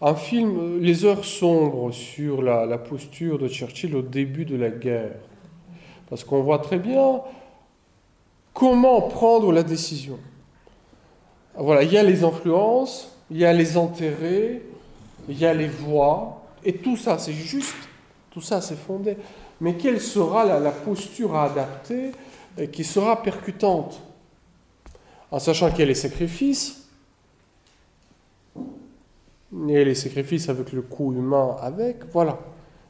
un film, Les heures sombres, sur la, la posture de Churchill au début de la guerre. Parce qu'on voit très bien comment prendre la décision. Voilà, il y a les influences, il y a les intérêts, il y a les voix, et tout ça, c'est juste, tout ça, c'est fondé. Mais quelle sera la, posture à adapter et qui sera percutante? En sachant qu'il y a les sacrifices, et les sacrifices avec le coût humain avec, voilà.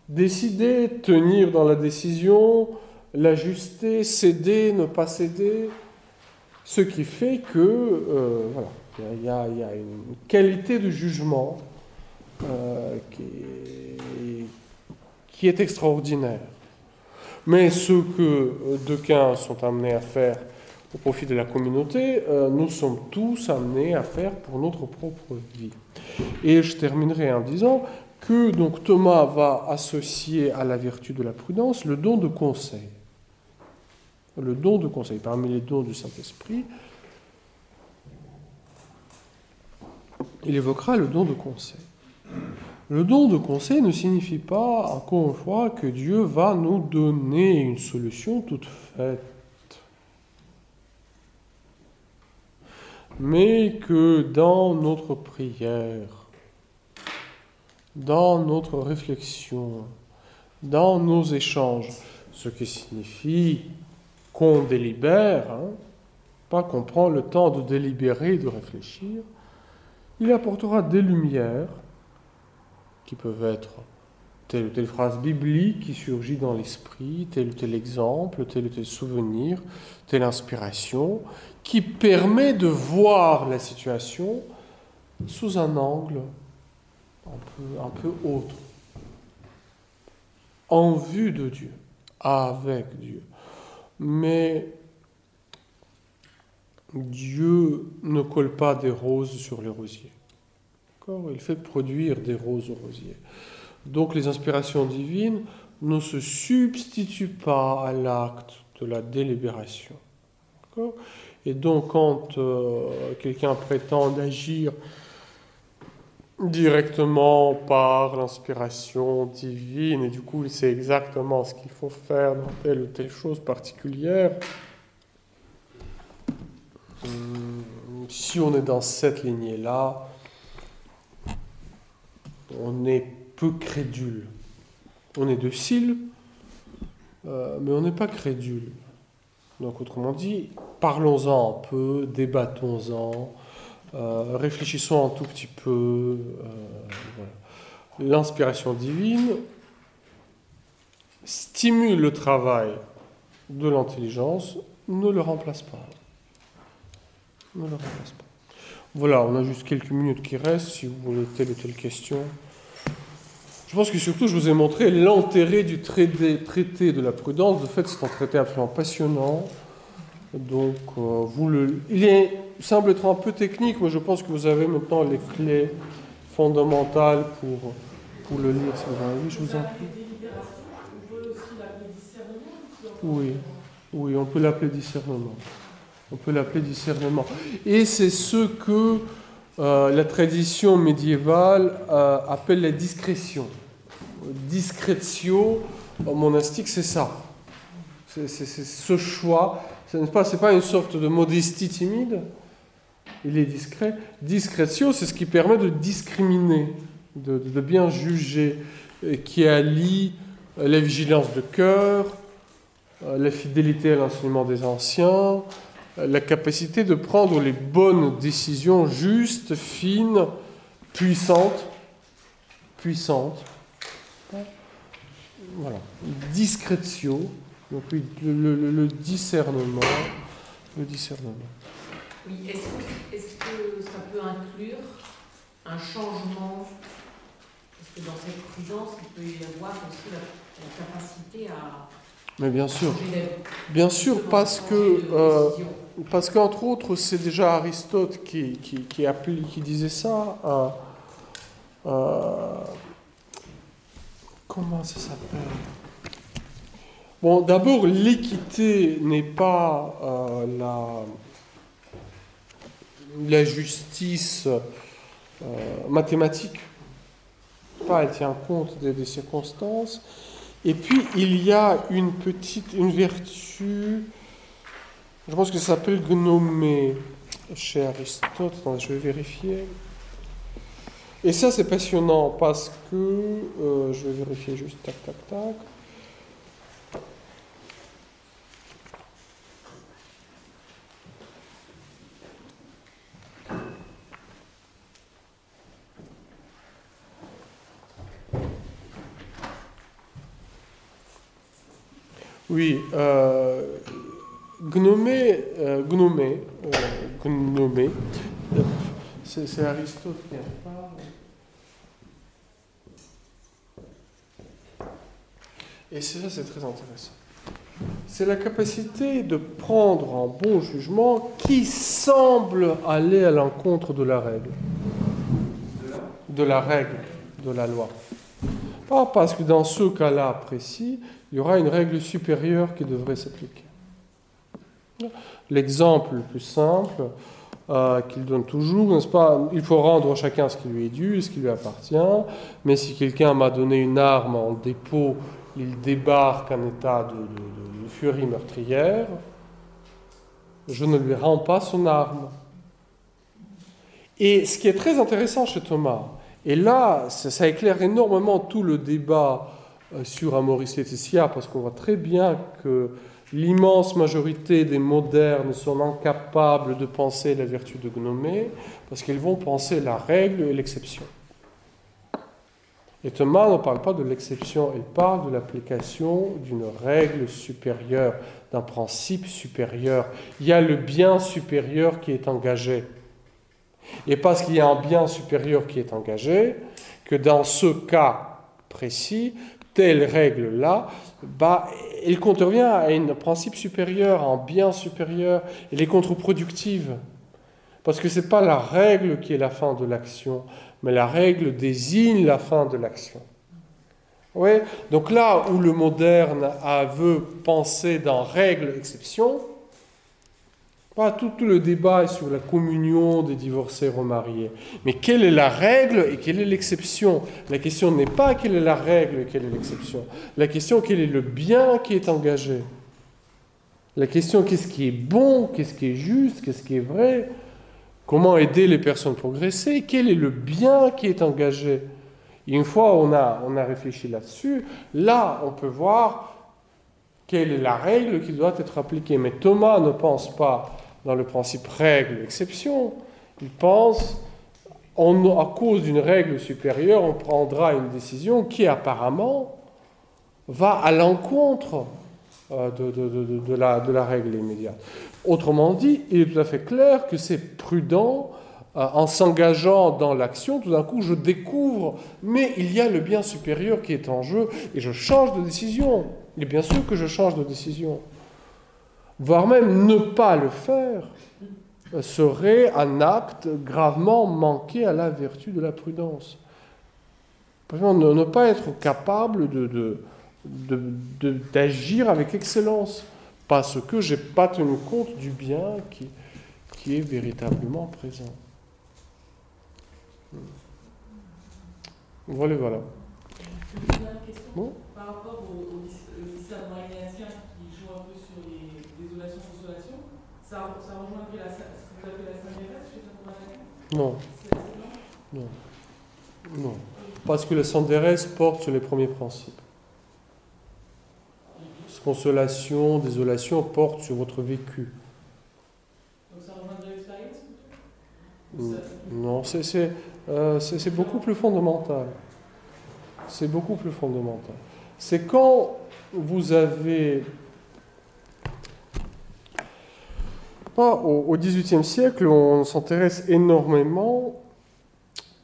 Décider, tenir dans la décision, l'ajuster, céder, ne pas céder, ce qui fait que euh, voilà, il y, a, il y, a, une qualité de jugement euh, qui, est, qui, est, extraordinaire. Mais ce que d'aucuns sont amenés à faire au profit de la communauté, euh, nous sommes tous amenés à faire pour notre propre vie. Et je terminerai en disant que donc Thomas va associer à la vertu de la prudence le don de conseil le don de conseil. Parmi les dons du Saint-Esprit, il évoquera le don de conseil. Le don de conseil ne signifie pas, encore une fois, que Dieu va nous donner une solution toute faite, mais que dans notre prière, dans notre réflexion, dans nos échanges, ce qui signifie qu'on délibère, hein, pas qu'on prend le temps de délibérer, de réfléchir, il apportera des lumières qui peuvent être telle ou telle phrase biblique qui surgit dans l'esprit, tel ou tel exemple, tel ou tel souvenir, telle inspiration, qui permet de voir la situation sous un angle un peu, un peu autre, en vue de Dieu, avec Dieu. Mais Dieu ne colle pas des roses sur les rosiers. Il fait produire des roses aux rosiers. Donc les inspirations divines ne se substituent pas à l'acte de la délibération. Et donc quand euh, quelqu'un prétend agir directement par l'inspiration divine, et du coup il sait exactement ce qu'il faut faire dans telle ou telle chose particulière. Hum, si on est dans cette lignée-là, on est peu crédule. on est docile, euh, mais on n'est pas crédule. Donc autrement dit, parlons-en un peu, débattons-en, euh, réfléchissons un tout petit peu. L'inspiration divine stimule le travail de l'intelligence, ne le remplace pas. Ne le remplace pas. Voilà, on a juste quelques minutes qui restent si vous voulez telle ou telle question. Je pense que surtout, je vous ai montré l'intérêt du traité, de la prudence. De fait, c'est un traité absolument passionnant. Donc, euh, vous le, il est, semble être un peu technique, mais je pense que vous avez maintenant les clés fondamentales pour, pour le lire, si vous en avez. Je vous en. Oui, oui, on peut l'appeler discernement. On peut l'appeler discernement. Et c'est ce que euh, la tradition médiévale euh, appelle la discrétion. Discretio monastique, c'est ça. C'est ce choix. Ce n'est pas, une sorte de modestie timide. Il est discret. Discretio, c'est ce qui permet de discriminer, de, de bien juger, qui allie la vigilance de cœur, la fidélité à l'enseignement des anciens, la capacité de prendre les bonnes décisions justes, fines, puissantes, puissantes. Voilà. Discretio, donc le, discernement. Le discernement. Oui, est-ce que, ça peut inclure un changement? Parce que dans cette prudence, il peut y avoir aussi la capacité à mais bien sûr. Bien sûr, parce que, euh, parce qu'entre autres, c'est déjà Aristote qui, qui, disait ça. Euh, euh, comment ça s'appelle? Bon, d'abord, l'équité n'est pas la, la justice mathématique. Pas, elle tient compte des circonstances. Et puis, il y a une petite, une vertu, je pense que ça s'appelle gnomé chez Aristote. je vais vérifier. Et ça, c'est passionnant parce que, euh, je vais vérifier juste, tac, tac, tac. Oui, euh, gnomé, euh, gnomé, euh, c'est Aristote qui en parle. Et ça, c'est très intéressant. C'est la capacité de prendre un bon jugement qui semble aller à l'encontre de la règle. De la règle, de la loi. Pas parce que dans ce cas-là précis, il y aura une règle supérieure qui devrait s'appliquer. L'exemple le plus simple euh, qu'il donne toujours, n'est-ce pas Il faut rendre chacun ce qui lui est dû, ce qui lui appartient, mais si quelqu'un m'a donné une arme en dépôt, il débarque en état de, furie meurtrière, je ne lui rends pas son arme. Et ce qui est très intéressant chez Thomas, et là, ça, éclaire énormément tout le débat euh, sur Amoris Laetitia, parce qu'on voit très bien que l'immense majorité des modernes sont incapables de penser la vertu de Gnomé, parce qu'ils vont penser la règle et l'exception. Et Thomas ne parle pas de l'exception, il parle de l'application d'une règle supérieure, d'un principe supérieur. Il y a le bien supérieur qui est engagé. Et parce qu'il y a un bien supérieur qui est engagé, que dans ce cas précis, telle règle-là, bah, elle contrevient à un principe supérieur, à un bien supérieur, elle est contre-productive. Parce que ce n'est pas la règle qui est la fin de l'action, mais la règle désigne la fin de l'action. Ouais. Donc là où le moderne a veut penser dans règle-exception, tout, le débat est sur la communion des divorcés remariés. Mais quelle est la règle et quelle est l'exception? La question n'est pas quelle est la règle et quelle est l'exception. La question, quel est le bien qui est engagé? La question, qu'est-ce qui est bon, qu'est-ce qui est juste, qu'est-ce qui est vrai? Comment aider les personnes à progresser Quel est le bien qui est engagé? Une fois on a, on a réfléchi là-dessus, là on peut voir quelle est la règle qui doit être appliquée. Mais Thomas ne pense pas dans le principe règle-exception, il pense on, à cause d'une règle supérieure, on prendra une décision qui apparemment va à l'encontre euh, de, la, règle immédiate. Autrement dit, il est tout à fait clair que c'est prudent, euh, en s'engageant dans l'action, tout d'un coup je découvre, mais il y a le bien supérieur qui est en jeu, et je change de décision. Et bien sûr que je change de décision. Voire même ne pas le faire serait un acte gravement manqué à la vertu de la prudence. Par exemple, ne, pas être capable de, d'agir avec excellence, parce que je n'ai pas tenu compte du bien qui, qui est véritablement présent. Voilà, voilà. Bon. Par rapport au, qui joue un peu sur les désolation-consolation, ça, ça rejoint un peu la, non. Non. Non. Parce que le Sandérès porte sur les premiers principes. Consolation, désolation porte sur votre vécu. Donc ça rejoint de l'expérience Non, euh, c'est beaucoup plus fondamental. C'est beaucoup plus fondamental. C'est quand vous avez au XVIIIe siècle, on s'intéresse énormément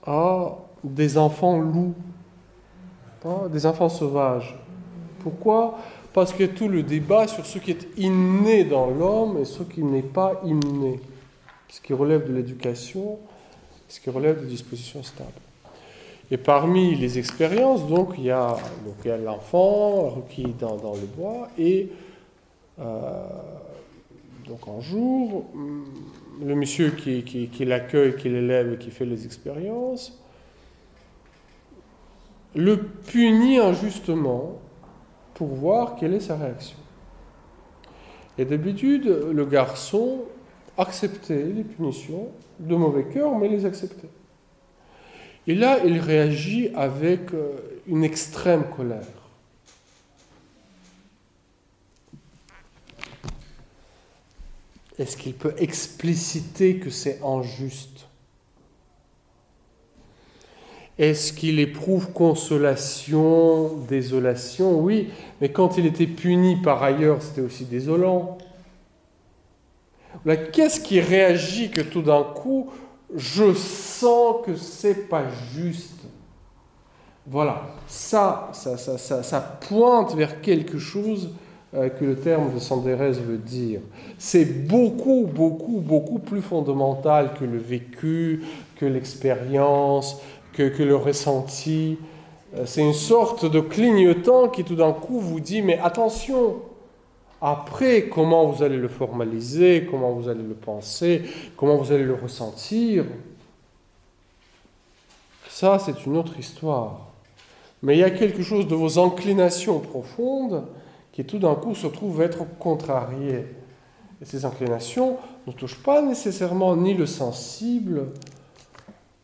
à des enfants loups, hein, des enfants sauvages. Pourquoi? Parce qu'il y a tout le débat sur ce qui est inné dans l'homme et ce qui n'est pas inné, ce qui relève de l'éducation, ce qui relève de dispositions stables. Et parmi les expériences, donc, il y a, l'enfant requis dans, dans, le bois et euh, donc un jour, le monsieur qui, qui, l'accueille, qui l'élève et qui fait les expériences, le punit injustement pour voir quelle est sa réaction. Et d'habitude, le garçon acceptait les punitions de mauvais cœur, mais les acceptait. Et là, il réagit avec euh, une extrême colère. Est-ce qu'il peut expliciter que c'est injuste? Est-ce qu'il éprouve consolation, désolation? Oui, mais quand il était puni par ailleurs, c'était aussi désolant. Qu'est-ce qui réagit que tout d'un coup, je sens que c'est pas juste? Voilà, ça ça, ça, ça, ça pointe vers quelque chose que le terme de Sandérès veut dire. C'est beaucoup, beaucoup, beaucoup plus fondamental que le vécu, que l'expérience, que, que, le ressenti. Euh, c'est une sorte de clignotant qui tout d'un coup vous dit, mais attention, après, comment vous allez le formaliser, comment vous allez le penser, comment vous allez le ressentir, ça c'est une autre histoire. Mais il y a quelque chose de vos inclinations profondes qui tout d'un coup se trouve être contrarié. Et ces inclinations ne touchent pas nécessairement ni le sensible,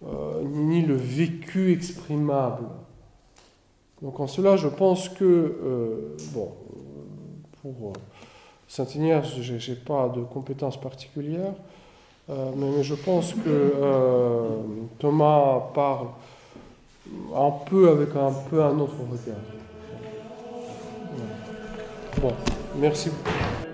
euh, ni le vécu exprimable. Donc en cela, je pense que, euh, bon, pour euh, Saint-Ignace, je n'ai pas de compétences particulières, mais, je pense que Thomas parle un peu avec un peu un autre regard. Bon, merci beaucoup.